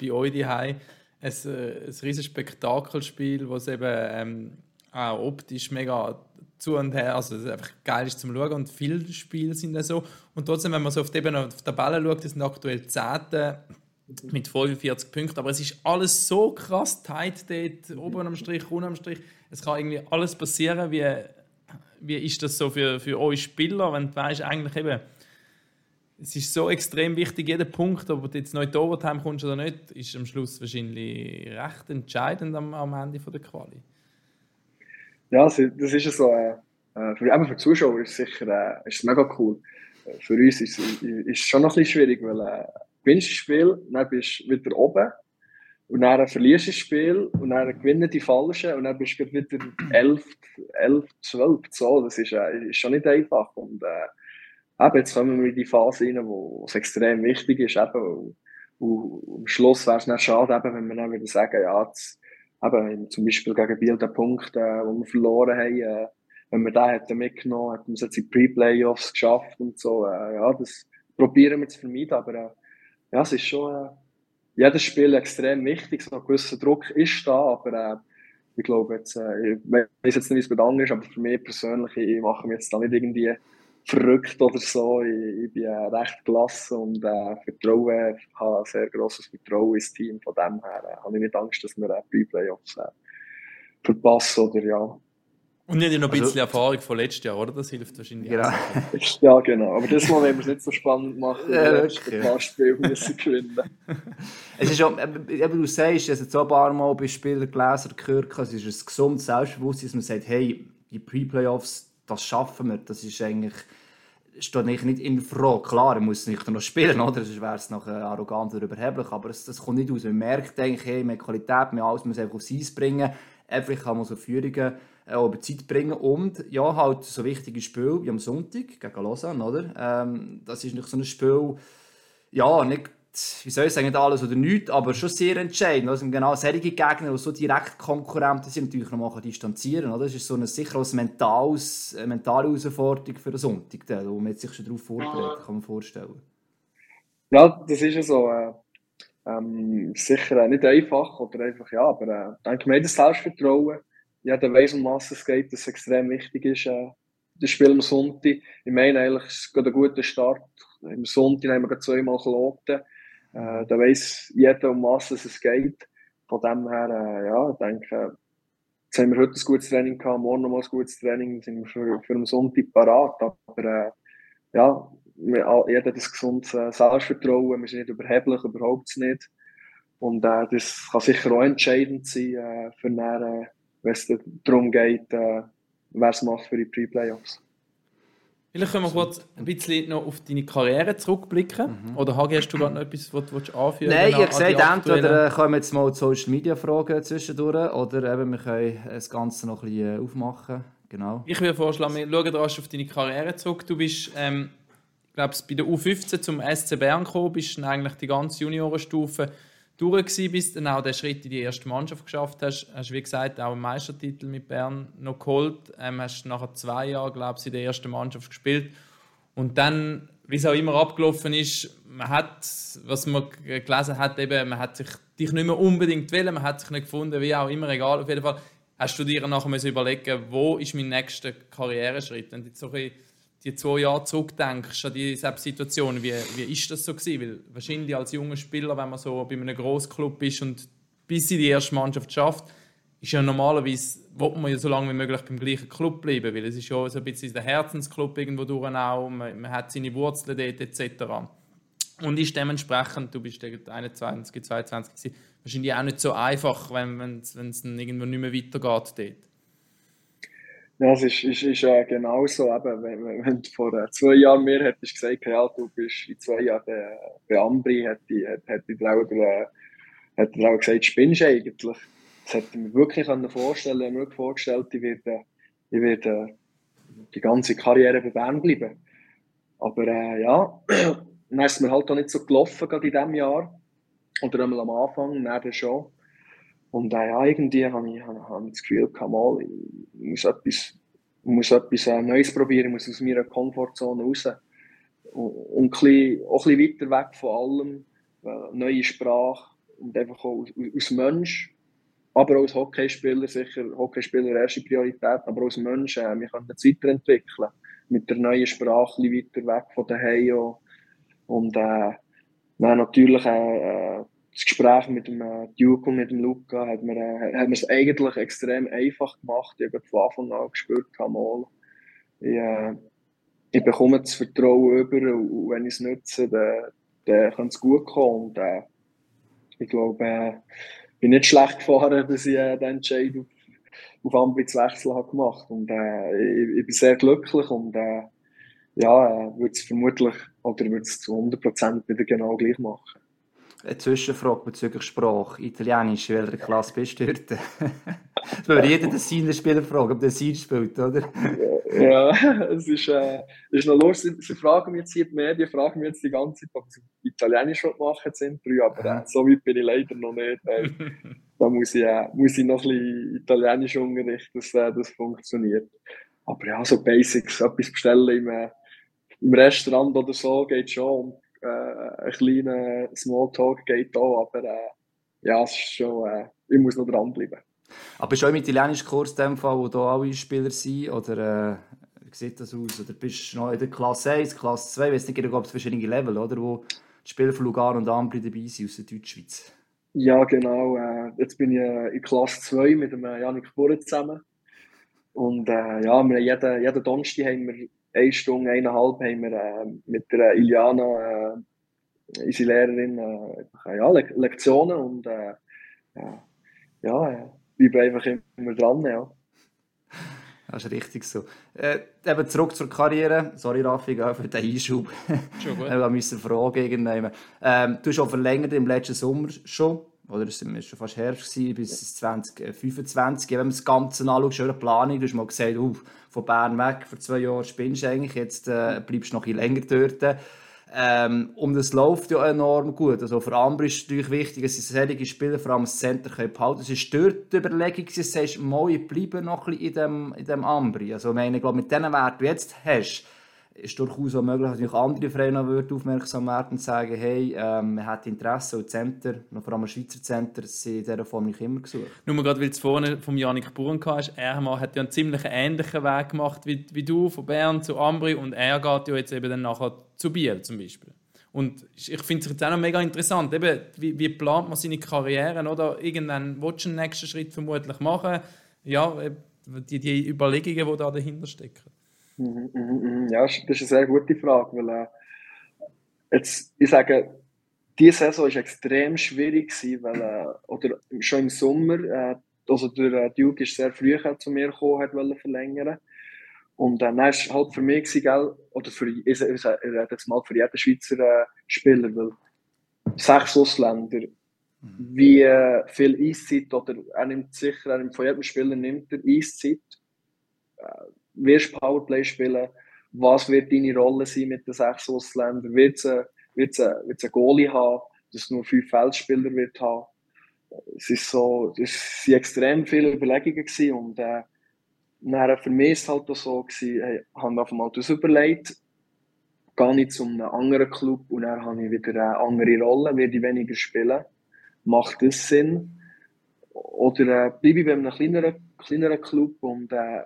bei euch daheim. Ein, äh, ein riesiges Spektakelspiel, wo es eben ähm, auch optisch mega zu und her, also einfach geil ist zum Schauen und viele Spiele sind dann so. Und trotzdem, wenn man so auf die, Tabelle schaut, das sind aktuell 10. mit 45 Punkten, aber es ist alles so krass tight dort, oben am Strich, unten am Strich. Es kann irgendwie alles passieren, wie, wie ist das so für, für euch Spieler, wenn du weißt, eigentlich eben, es ist so extrem wichtig, jeder Punkt, ob du jetzt neu in die Overtime kommst oder nicht, ist am Schluss wahrscheinlich recht entscheidend am, am Ende der Quali. Ja, das ist so. Äh, äh, für, für die Zuschauer ist es sicher äh, ist mega cool. Äh, für uns ist es schon noch ein bisschen schwierig, weil äh, gewinnst das Spiel, dann bist du wieder oben und dann verlierst du das Spiel und dann gewinnen die Falschen und dann bist du wieder 11, 11 12. So, das ist, äh, ist schon nicht einfach. Und äh, eben, jetzt kommen wir in die Phase rein, wo es extrem wichtig ist. Eben, und, und am Schluss wäre es nicht schade, eben, wenn wir dann wieder sagen, ja, jetzt, eben, zum Beispiel gegen Biel der Punkt, äh, wo wir verloren haben, äh, wenn wir den hätten mitgenommen, hätten wir es jetzt in Pre-Playoffs geschafft und so. Äh, ja, das probieren wir zu vermeiden, aber äh, ja, es ist schon äh, jedes Spiel extrem wichtig. So ein gewisser Druck ist da, aber äh, ich glaube jetzt, äh, ich weiß jetzt nicht, wie es bei anderen ist, aber für mich persönlich, ich mache mir jetzt da nicht irgendwie verrückt oder so. Ich, ich bin äh, recht gelassen und äh, vertraue, habe ein sehr grosses Vertrauen ins Team. Von dem her äh, habe ich nicht Angst, dass wir äh, Pre-Playoffs äh, verpassen oder ja. Und nicht noch ein also- bisschen also, Erfahrung von letztes Jahr, oder? Das hilft wahrscheinlich genau. [laughs] ja, genau. Aber das Mal wollen wir es nicht so spannend machen. Ja, okay. Ein paar Spiele müssen gewinnen. [laughs] es ist auch, wie du sagst, also so ein paar Mal bei Spielern gelesen oder gehört, es ist ein gesundes Selbstbewusstsein, dass man sagt, hey, die Pre-Playoffs, das schaffen wir. Das ist eigentlich steht nicht in Frage. Klar, er muss nicht noch spielen, oder? sonst wäre es noch arrogant oder überheblich, aber das, das kommt nicht aus. Man merkt eigentlich, hey, mehr Qualität, mehr alles muss einfach aufs Eis bringen. Einfach kann man so Führungen äh, über Zeit bringen und ja, halt so wichtige Spiel wie am Sonntag gegen Lausanne, oder? Ähm, das ist nicht so ein Spiel, ja, nicht wie soll ich sagen, nicht alles oder nichts, aber schon sehr entscheidend. Also genau solche Gegner, die so direkt Konkurrenten sind, natürlich noch mal distanzieren. Oder? Das ist so eine, sicher eine, mentales, eine mentale Herausforderung für den Sonntag, wo man sich schon darauf vorbereitet, kann man vorstellen. Ja, das ist ja so. Äh, ähm, sicher nicht einfach, oder einfach, ja, aber äh, ich denke, mir das Selbstvertrauen, jeder weiß, um was es geht, dass es extrem wichtig ist, äh, das Spiel am Sonntag. Ich meine eigentlich, es ist ein guter Start. Am Sonntag haben wir zweimal geloten. Äh, da weiß jeder, um was es geht. Von dem her, äh, ja, ich denke, jetzt haben wir heute ein gutes Training gehabt, morgen noch mal ein gutes Training, sind wir für, für den Sonntag parat. Aber äh, ja, wir, jeder hat ein gesundes äh, Selbstvertrauen, wir sind nicht überheblich, überhaupt nicht. Und äh, das kann sicher auch entscheidend sein, äh, für nachher, äh, wenn es darum geht, äh, wer es macht für die Pre-Playoffs. Vielleicht können wir kurz ein bisschen noch auf deine Karriere zurückblicken. Mhm. Oder Hagi, hast du gerade noch etwas, was du anführen Nein, ich habe gesagt, entweder kommen jetzt mal die Social Media Fragen zwischendurch oder eben wir können das Ganze noch ein bisschen aufmachen. Genau. Ich würde vorschlagen, wir schauen rasch auf deine Karriere zurück. Du bist, ähm, glaube bei der U15 zum SC Bern gekommen, bist eigentlich die ganze Juniorenstufe durch bist, dann auch den Schritt in die erste Mannschaft geschafft hast, hast wie gesagt auch einen Meistertitel mit Bern noch geholt, ähm, hast nachher zwei Jahre, glaube ich, in der ersten Mannschaft gespielt. Und dann, wie es auch immer abgelaufen ist, man hat, was man gelesen hat, eben, man hat sich dich nicht mehr unbedingt wählen, man hat sich nicht gefunden, wie auch immer, egal, auf jeden Fall. Hast du dir nachher überlegen, wo ist mein nächster Karriereschritt, wenn du jetzt so ein die zwei Jahre zurückdenkst an diese Situation, wie, wie das so gewesen? Weil wahrscheinlich als junger Spieler, wenn man so bei einem Grossclub ist und bis in die erste Mannschaft schafft, ist ja normalerweise, will man ja so lange wie möglich beim gleichen Club bleiben, weil es ist ja so ein bisschen der Herzensclub irgendwo durch auch, man, man hat seine Wurzeln dort etc. Und ist dementsprechend, du bist 21, 22 gewesen, wahrscheinlich auch nicht so einfach, wenn es irgendwo nicht mehr weitergeht dort. Ja, es ist, ist, ist äh, genau so. Eben, wenn, wenn du vor äh, zwei Jahren mir hättest gesagt, ja, du bist in zwei Jahren bei, bei Ambri, hätte, hätte, hätte ich auch, äh, gesagt, spinnst du eigentlich. Das hätte ich mir wirklich vorstellen Ich habe mir vorgestellt, ich werde, ich werde die ganze Karriere bei Bern bleiben. Aber äh, ja, [clears throat] dann ist es mir halt auch nicht so gelaufen, gerade in diesem Jahr. Oder einmal am Anfang, dann schon. Und irgendwie habe ich, habe, ich das Gefühl, mal, ich muss etwas, muss etwas äh, Neues probieren, ich muss aus meiner Komfortzone raus. Und, und bisschen, auch ein bisschen weiter weg von allem, äh, neue Sprache und einfach auch als, Mensch, aber auch als Hockeyspieler, sicher Hockeyspieler erste Priorität, aber auch als Mensch, äh, wir können uns weiterentwickeln. Mit der neuen Sprache ein weiter weg von daheim. Und äh, dann natürlich äh, das Gespräch mit dem äh, Duke und mit dem Luca hat mir, äh, hat mir es eigentlich extrem einfach gemacht. Ich habe von Anfang an gespürt, ich, äh, ich bekomme das Vertrauen über und wenn ich es nutze, dann, dann kann es gut kommen. Und, äh, ich glaube, äh, ich bin nicht schlecht gefahren, [laughs] dass ich äh, den Entscheid auf, auf wechseln habe gemacht. Und äh, ich, ich bin sehr glücklich und äh, ja, äh, würde es vermutlich oder würde es zu 100% wieder genau gleich machen eine Zwischenfrage bezüglich Sprache. Italienisch, in welcher Klasse bist du dort? das [laughs] würde jeder den Spieler fragen, ob der Sein spielt, oder? ja, es ist, äh, ist noch lustig. Sie, fragen mich jetzt hier, die Medien fragen mich jetzt die ganze Zeit, ob sie Italienisch machen sind, aber äh, so weit bin ich leider noch nicht. Äh, [laughs] da muss ich, äh, muss ich noch ein bisschen Italienisch unterrichten, dass äh, das funktioniert. Aber ja, so Basics, etwas bestellen im, äh, im Restaurant oder so geht schon äh, ein kleiner Smalltalk geht auch, aber äh, ja, es ist schon, äh, ich muss noch dranbleiben. Aber bist du auch im italienischen Kurs, dem Fall, wo da alle Spieler sind, oder äh, wie sieht das aus? Oder bist du noch in der Klasse 1, Klasse 2, ich weiß nicht, ob es verschiedene Level, oder, wo die Spieler von Lugano und Ambri dabei sind aus der Deutschschweiz? Ja, genau. Äh, jetzt bin ich äh, in Klasse 2 mit dem Janik Burre zusammen. Und äh, ja, wir jeden, jeden Donnerstag haben wir eine Stunde, eineinhalb haben wir äh, mit der Iliana, äh, unsere Lehrerin, äh, ja, Le Lektionen und äh, ja, äh, bleiben einfach immer dran. Ja. Das ist richtig so. Äh, eben zurück zur Karriere. Sorry, Raffi, für den Einschub. Schon gut. wir müssen Fragen Ähm, du hast auch verlängert im letzten Sommer schon oder es war schon fast Herbst, gewesen, bis 2025. Wenn man das Ganze anschaut, eine Planung. Du hast mal gesagt, uh, von Bern weg, vor zwei Jahren spinnst du eigentlich, jetzt äh, bleibst du noch ein länger dort. Ähm, und das läuft ja enorm gut. Also für andere ist es natürlich wichtig, dass sie solche Spieler, vor allem das Center, können behalten Es ist dort die Überlegung, dass du sagst, mal, bleiben noch ein bisschen in dem, in dem Ambri. Also ich meine, ich glaube, mit den Werten, die du jetzt hast, ist durchaus auch möglich, dass andere Vereine aufmerksam werden und sagen, hey, ähm, man hat Interesse und Center, vor allem Schweizer Center, sind in dieser Form nicht immer gesucht. Nur gerade, weil du vorne von Janik Buren hast, er hat ja einen ziemlich ähnlichen Weg gemacht wie, wie du, von Bern zu Ambri und er geht ja jetzt eben dann nachher zu Biel zum Beispiel. Und ich finde es jetzt auch noch mega interessant, eben, wie, wie plant man seine Karriere, oder? Irgendwann willst du den nächsten Schritt vermutlich machen. Ja, die, die Überlegungen, die da dahinter stecken. Mhm, mhm, mhm. Ja, das ist eine sehr gute Frage, weil äh, jetzt, ich sage, diese Saison war extrem schwierig, gewesen, weil, äh, oder schon im Sommer, äh, also der äh, Duke ist sehr früh zu mir gekommen, hat wollen verlängern. Und äh, dann war es halt für mich, gewesen, gell, oder für, ich, ich, ich rede jetzt mal für jeden Schweizer äh, Spieler, weil sechs Ausländer, mhm. wie äh, viel Eiszeit, oder er nimmt sicher, er nimmt, von jedem Spieler nimmt er Eiszeit, wirst Powerplay spielen? Was wird deine Rolle sein mit den sechs Ausländern? Wird es ein, wird's ein, wird's ein Goalie haben? dass es nur fünf Feldspieler wird haben. Es ist so, es waren extrem viele Überlegungen gewesen und äh, dann für mich ist es halt so gewesen, hey, ich habe einfach mal das überlegt, gehe ich zu einem anderen Club und dann habe ich wieder eine andere Rolle, werde ich weniger spielen. Macht das Sinn? Oder äh, bleibe ich bei einem kleineren, kleineren Club und, äh,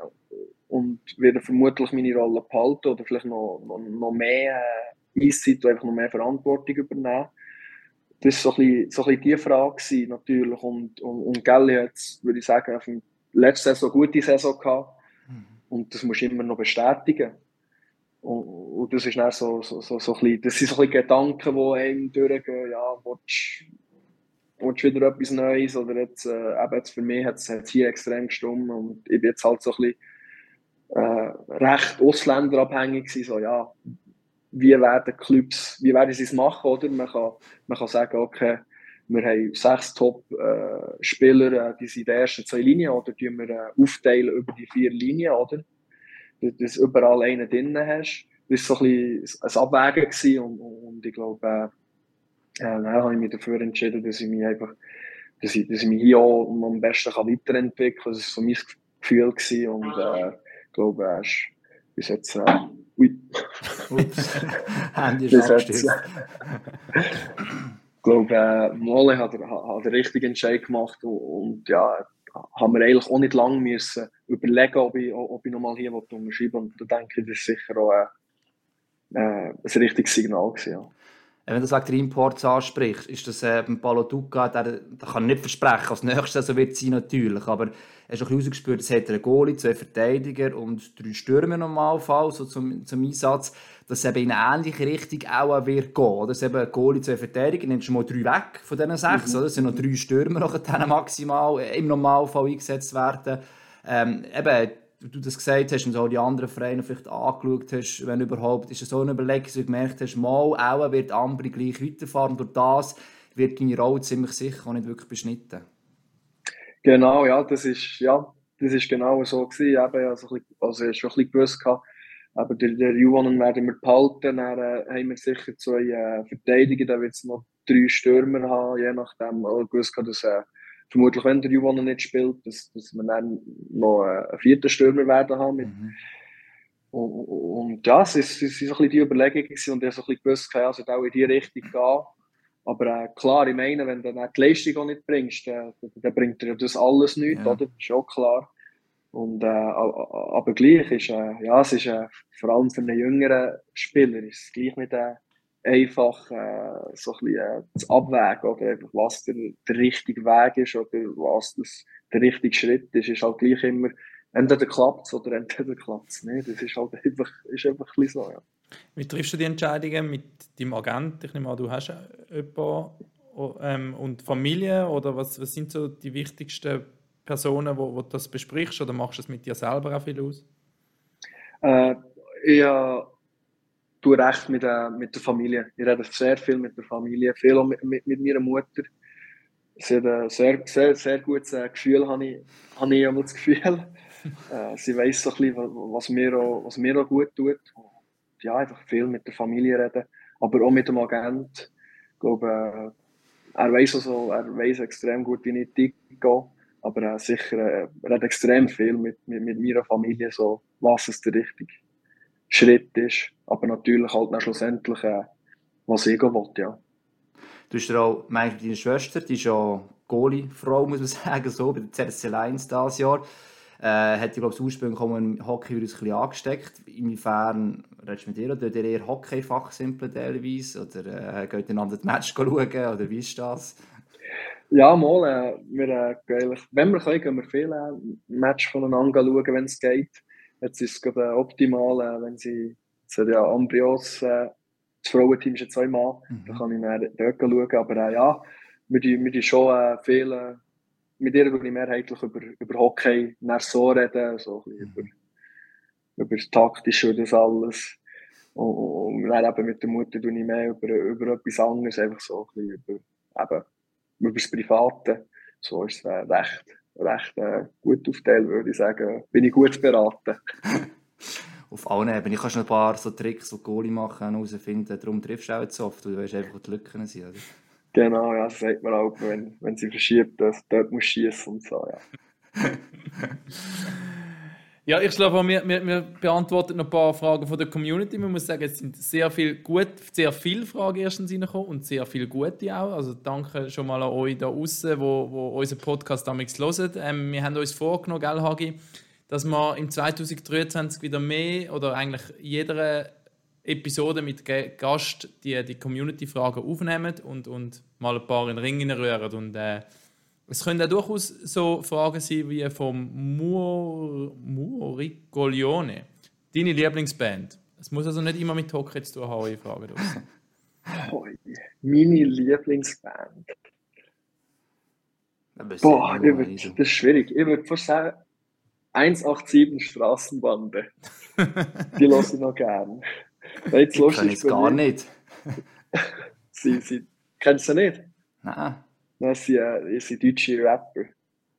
und werde vermutlich meine Rolle behalten oder vielleicht noch, noch, noch mehr äh, Eiszeit, einfach noch mehr Verantwortung übernehmen. Das war so ein bisschen, so ein bisschen die Frage gewesen, natürlich. Und, und, und Gelli hat, würde ich sagen, auf dem letzte Saison eine gute Saison gehabt. Mhm. Und das musst du immer noch bestätigen. Und, und das ist dann so, so, so, so ein bisschen, das sind so ein bisschen Gedanken, die einem durchgehen, ja, willst, willst wieder etwas Neues oder jetzt, äh, eben jetzt für mich hat es hier extrem gestummt und ich bin jetzt halt so ein bisschen äh, recht ausländerabhängig gewesen, so ja, wie werden Clubs, wie werden sie es machen, oder? Man kann, man kann sagen, okay, wir haben sechs Top-Spieler, äh, die sind in den ersten zwei Linien, oder tun wir äh, aufteilen über die vier Linien, oder? Dass du überall einen drin hast. Das war so ein bisschen ein Abwägen gewesen und, und ich glaube, äh, äh, dann habe ich mich dafür entschieden, dass ich mich einfach, dass ich, dass ich mich hier auch am besten weiterentwickeln kann. Das war so mein Gefühl gewesen und äh, glaube, er [laughs] ist bis jetzt, äh, ui. Ups, Handy ist abgestürzt. ich glaube, äh, Mole hat, hat den richtigen Entscheid gemacht und, und ja, haben wir eigentlich auch nicht lange müssen überlegen, ob ich, ob ich nochmal hier unterschreiben Und da denke ich, das ist sicher auch äh, äh, ein richtiges Signal gewesen, ja. Wenn du wegen Imports ansprichst, ist das äh, beim Palo Duca, der, der kann nicht versprechen, als nächstes so wird es sein natürlich, aber hast du auch rausgespürt, es hat einen Goalie, zwei Verteidiger und drei Stürmer im Normalfall so zum, zum Einsatz, dass es eben in eine ähnliche Richtung auch wird gehen. Oder? Es eben Goalie, zwei Verteidiger, nimmst du mal drei weg von diesen sechs, mhm. oder? es sind noch drei Stürmer noch maximal im Normalfall eingesetzt werden. Ähm, eben, du das gesagt hast und auch die anderen Vereine vielleicht angeschaut hast, wenn überhaupt, ist es so eine Überlegung, dass du gemerkt hast, mal, auch wird Ambri gleich weiterfahren. Durch das wird deine Rolle ziemlich sicher auch nicht wirklich beschnitten. Genau, ja, das ist, ja, das ist genau so gewesen. Eben, also, also ich schon ein bisschen gewusst aber der, der Juwanen werden wir behalten, dann äh, haben wir sicher zwei äh, Verteidiger, dann wird es noch drei Stürmer haben, je nachdem, ich gewusst gehabt, dass äh, vermutlich, wenn der Juwonen nicht spielt, dass, dass wir dann noch einen vierten Stürmer werden haben. Mit, mhm. und, und, ja, es ist, es ist so ein bisschen die Überlegung gewesen, und ich so ein bisschen gewusst, ja, also auch in die Richtung gehen. Aber äh, klar, ich meine, wenn du dann die Leistung auch nicht bringst, dann, dann bringt dir das alles nichts, ja. oder? Das ist auch klar. Und, äh, aber gleich ist, äh, ja, es ist äh, vor allem für einen jüngeren Spieler ist es gleich nicht äh, einfach äh, so ein bisschen äh, zu abwägen, oder einfach, was der, der richtige Weg ist oder was das, der richtige Schritt ist, ist halt gleich immer, entweder klappt es oder entweder klappt es nicht. Das ist halt einfach, ist einfach ein bisschen so, ja. Wie triffst du die Entscheidungen mit deinem Agent? Ich nehme an, du hast jemanden ähm, und Familie oder was, was sind so die wichtigsten Personen, wo, wo du das besprichst oder machst du es mit dir selber auch viel aus? Äh, ja, tue recht mit, äh, mit der Familie. Ich rede sehr viel mit der Familie, viel auch mit, mit, mit meiner Mutter. Sie hat ein sehr, sehr, sehr gutes Gefühl, habe ich, habe ich das Gefühl. äh, sie weiß so ein bisschen, was mir, auch, was mir auch gut tut. Ja, einfach viel mit der Familie reden, aber auch mit dem Agent. Ich glaube, er weiß also, er weiß extrem gut, wie ich gehe. Aber äh, sicher, äh, er hat extrem viel mit, mit, mit meiner Familie, so, was es der richtige Schritt ist. Aber natürlich halt dann schlussendlich, äh, was ich will, ja. Du hast ja auch meinst, deine Schwester, die ist ja Goalie-Frau, muss man [laughs] sagen, so, bei der CSC Lions dieses Jahr. Äh, hat die, glaube ich, ursprünglich im Hockey-Virus ein bisschen angesteckt. Inwiefern redest du mit ihr? Oder ihr eher Hockey-Fach teilweise? Oder äh, geht ihr einander das Match schauen? Oder wie ist das? Ja, mal. Äh, wir, äh, wenn wir können, gehen wir viele äh, Match voneinander schauen, wenn es geht. Jetzt ist es gerade äh, optimal, äh, wenn sie, jetzt hat ja Ambrios, äh, das Frauenteam ist jetzt zweimal, mhm. da kann ich mehr dort schauen. Aber ja, wir, wir, wir schon äh, viel, mit ihr würde ich mehrheitlich über, über Hockey nach so reden, so ein mhm. über, über das Taktische und das alles. Und, und dann eben mit der Mutter tue ich mehr über, über etwas anderes, einfach so ein bisschen über, eben, über das Private. So ist es äh, recht recht äh, gut aufteilen, würde ich sagen. Bin ich gut beraten. [laughs] Auf allen Ebenen. Ich kann schon ein paar so Tricks, die Goalie machen, herausfinden. Darum triffst du auch so oft, weil du weißt einfach, wo die Lücken sind. Oder? Genau, ja, das sagt man auch, wenn, wenn sie verschiebt, dass dort muss schießen und so, ja. [laughs] Ja, ich glaube, wir, wir, wir beantworten noch ein paar Fragen von der Community. Man muss sagen, es sind sehr viel gut, sehr viele Fragen erstens reingekommen und sehr viele gute auch. Also danke schon mal an euch da draußen, wo, wo unseren Podcast damals hören. Ähm, wir haben uns vorgenommen, gell, Hagi, dass wir im 2023 wieder mehr oder eigentlich jeder Episode mit Gast die, die Community-Fragen aufnehmen und, und mal ein paar in den Ring rühren. Und äh, es können auch durchaus so Fragen sein wie vom Mur. Deine Lieblingsband. Es muss also nicht immer mit Hockey zu tun haben, ich frage oh, Meine Lieblingsband. Boah, ich würd, das ist schwierig. Ich würde fast sagen, 187 Straßenbande. [laughs] Die lasse ich noch gern. Jetzt ich kann es gar nicht. [laughs] sie, sie, kennst du sie nicht? Nein. Das sind, äh, sind deutsche Rapper.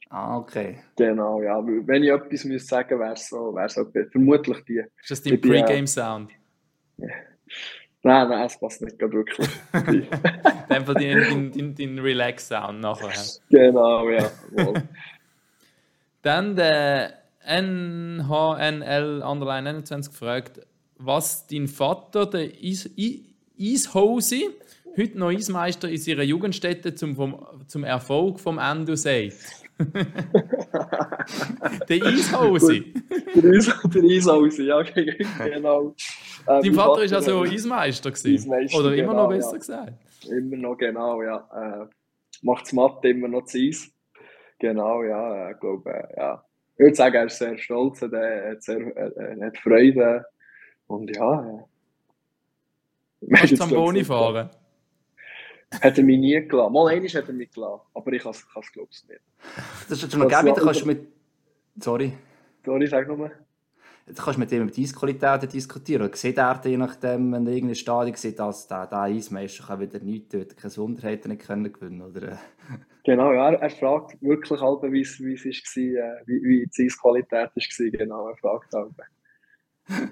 Ah, okay. Genau, ja. Wenn ich etwas müsste sagen wäre es so, wär's so, vermutlich die. Ist das dein Pre-Game-Sound? Ja. Nein, nein, es passt nicht wirklich. [laughs] Einfach dein, dein, dein Relax-Sound nachher. Genau, ja. Dann der NHNL Underline 21 gefragt, was dein Vater, der Eishose, heute noch Eismeister in ihrer Jugendstätte zum, vom, zum Erfolg vom Endo sagt. [laughs] der Eishose. der, Eis, der Eishose, ja, genau. Ähm, Dein Vater war also Eismeister, Eismeister Oder immer genau, noch besser ja. gesagt? Immer noch, genau, ja. Äh, Macht das Mathe immer noch zu Eis. Genau, ja, ich glaube, äh, ja. Ich würde sagen, er ist sehr stolz, er hat, sehr, er hat Freude. Und ja, äh, Kannst du Zamboni fahren? Hat er mich nie gelassen. Mal einmal hat er mich gelassen, aber ich kann es glaube ich nicht. Das ist schon noch gäbe, da kannst du mit... Sorry. Sorry, sag nochmal. Da kannst du mit ihm über die Eisqualitäten diskutieren. Oder sieht er je nachdem, wenn er irgendein Stadion sieht, dass der, der Eismeister kann wieder nichts tun, keine Sonderheiten nicht können gewinnen oder? [laughs] Genau, ja, er, fragt wirklich halt, wie es war, äh, wie, wie die Eisqualität war. Genau, er fragt halt. [laughs]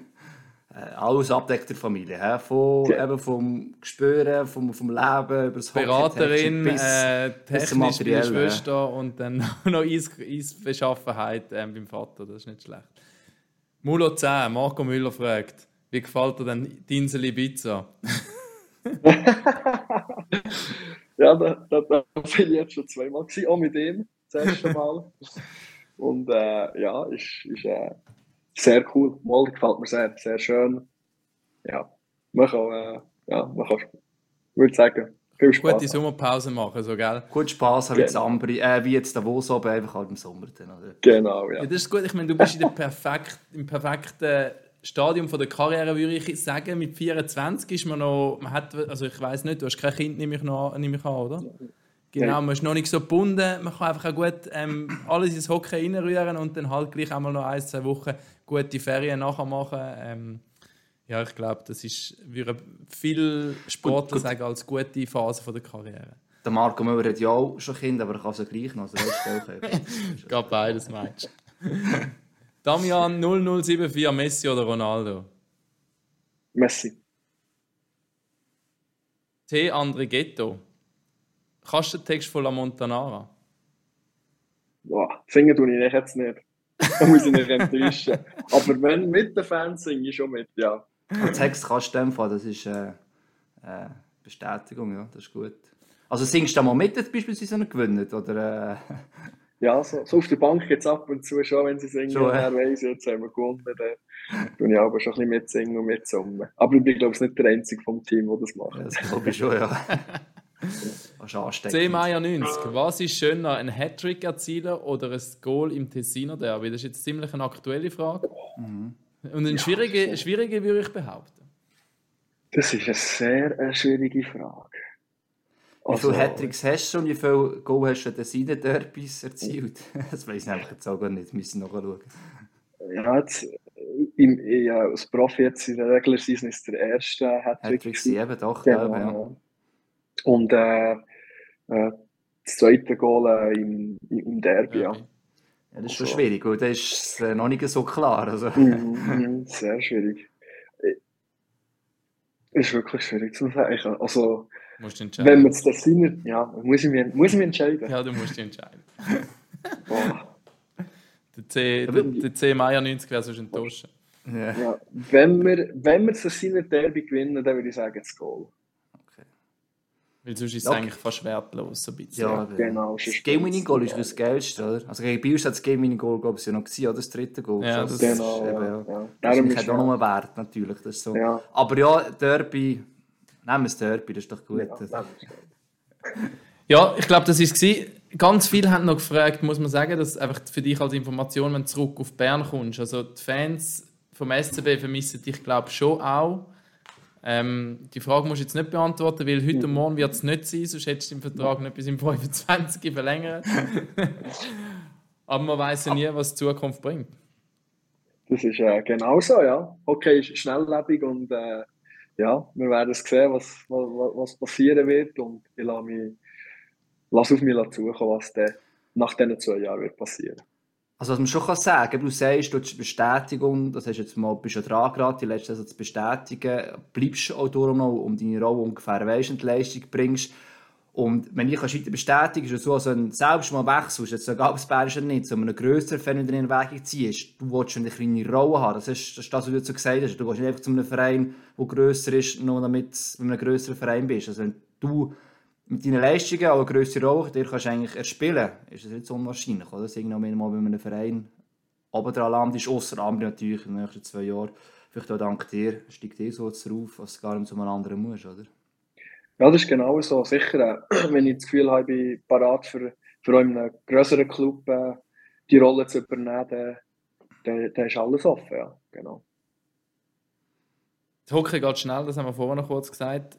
Äh, alles abdeckt der Familie. He? Von, ja. eben vom Gespüren, vom, vom Leben, über das Beraterin, bis, äh, technisch bei der Schwester und dann [laughs] noch Eis, Eisbeschaffenheit äh, beim Vater. Das ist nicht schlecht. Mulo 10, Marco Müller fragt, wie gefällt dir denn die Insel Ibiza? [laughs] ja, da, da, da bin ich jetzt schon zweimal gewesen, auch mit ihm, das erste Mal. [laughs] Und äh, ja, ist, ist äh, sehr cool. Mal gefällt mir sehr, sehr schön. Ja, man kann, äh, ja, man kann, würde sagen, viel Spaß. Gute Sommerpause machen, so, gell? Gut Spaß haben genau. wie, äh, wie jetzt Davos oben, einfach halt im Sommer. Dann, oder? Genau, ja. ja. Das ist gut, ich meine, du bist in der perfekt, im perfekten Stadium von der Karriere, würde ich sagen. Mit 24 ist man noch, man hat, also ich weiß nicht, du hast kein Kind, nehme ich, noch, nehme ich an, oder? Genau, man ist noch nicht so gebunden, man kann einfach auch gut ähm, alles ins Hockey reinrühren und dann halt gleich einmal noch ein, zwei Wochen gute Ferien nachher machen. Ähm, ja, ich glaube, das ist, würde viel Sportler gut, sagen, als gute Phase von der Karriere. Der Marco Müller hat ja auch schon Kinder, aber er kann es ja gleich noch. Also [laughs] Geht beides, meinst Damian 0074, Messi oder Ronaldo? Messi. T. André Ghetto. Kannst du den Text von La Montanara? Boah, singen tue ich jetzt nicht. Da muss ich nicht enttäuschen. [laughs] Aber wenn mit den Fans singe ich schon mit, ja. Den Text kannst du dem Fall, das ist äh, äh, Bestätigung, ja, das ist gut. Also singst du mal mit, beispielsweise noch gewinnen, oder? Äh? Ja, so, so, auf der Bank jetzt ab und zu schon, wenn sie singen, schon, ja. weiss jetzt haben wir gewonnen, dann tue ich aber schon ein bisschen mitsingen und mitsummen. Aber ich bin, glaube ich, nicht der Einzige vom Team, der das macht. Ja, das glaube ich schon, ja. [laughs] 10 Mai 90. Was ist schöner, ein Hattrick erzielen oder ein Goal im Tessiner Derby? Das ist jetzt ziemlich eine aktuelle Frage. Mhm. Und eine schwierige, ja. schwierige würde ich behaupten. Das ist eine sehr eine schwierige Frage. Wie viele also, Hattricks hast du und wie viele Goal hast du in Tessiner Derbys erzielt? [laughs] Das weiß ich einfach jetzt auch gar nicht. Müssen noch schauen. Ja, jetzt, im, ja, als Profi jetzt in der Regular Season ist der erste Hattrick. Hattrick 7, doch. Genau. Ja. Und äh, äh, das zweite Goal äh, im, im Derby. Ja. ja. das ist schon also, schwierig, weil das ist äh, noch nicht so klar. Also. Mhm, mhm, sehr schwierig. Ist wirklich schwierig zu sagen. Also, Musst du entscheiden. Wenn wir es das sind, ja, muss ich, mich, muss ich mich entscheiden. Ja, du musst dich entscheiden. [laughs] Der C, der, der C Meier 90 wäre sonst enttäuscht. Ja. Ja. Wenn wir, wenn wir das Sinner Derby gewinnen, dann würde ich sagen, das Goal. Weil sonst ist es Okay. eigentlich fast wertlos. So ein bisschen. Ja, Genau. Das Game Winning Goal ist das Geilste, oder? Also gegen Bielsa hat das Game Winning Goal, glaube ich, ja noch gewesen, oder? Das dritte Goal. Ja, das, das- Genau, ist eben, ja. ja. Das ist halt auch noch einen Wert, natürlich. Das ist so. Ja. Aber ja, Derby, nehmen wir das Derby, das ist doch gut. Ja. Ja, ich glaube, das war es. Ganz viele haben noch gefragt, muss man sagen, dass einfach für dich als Information, wenn du zurück auf Bern kommst. Also die Fans vom SCB vermissen dich, glaube ich, schon auch. Ähm, die Frage musst du jetzt nicht beantworten, weil heute und morgen wird es nicht sein, sonst hättest du den Vertrag nicht bis im 25 verlängert. [laughs] Aber man weiß ja nie, was die Zukunft bringt. Das ist äh, genau so, ja. Okay, ist schnelllebig und äh, ja, wir werden sehen, was, was, was passieren wird und ich lasse, mich, lasse auf mich zukommen, was dann nach diesen zwei Jahren wird passieren. Also was man schon kann sagen du sagst, du hast Bestätigung, das hast jetzt mal, bist ja dran gerade, die letzte Saison zu bestätigen, bleibst auch darum noch um deine Rolle ungefähr weisst und Leistung bringst. Und wenn ich weiter bestätigen ist es so, also wenn selbst mal wechselst, jetzt egal ob es Bär ist oder nicht, so einen grösseren Fan in den Erwägung ziehst, du willst schon eine kleine Rolle haben, das ist das, ist das was du gesagt hast, du gehst nicht einfach zu einem Verein, der grösser ist, nur damit du in einem grösseren Verein bist. Also wenn du mit deinen Leistungen auch eine grössere Rolle dir kannst eigentlich erspielen, ist das nicht so unwahrscheinlich, oder? Dass irgendwann mal bei einem Verein oben dran landest, ausser Ambri natürlich in den nächsten zwei Jahren. Vielleicht auch dank dir steigt dir so drauf, dass du gar nicht zu einem anderen musst, oder? Ja, das ist genau so. Sicher, äh, [clears throat] wenn ich das Gefühl habe, ich bin parat für, für einem größeren Club äh, die Rolle zu übernehmen, dann, dann, dann ist alles offen, ja. Genau. Das Hockey geht schnell, das haben wir vorhin noch kurz gesagt.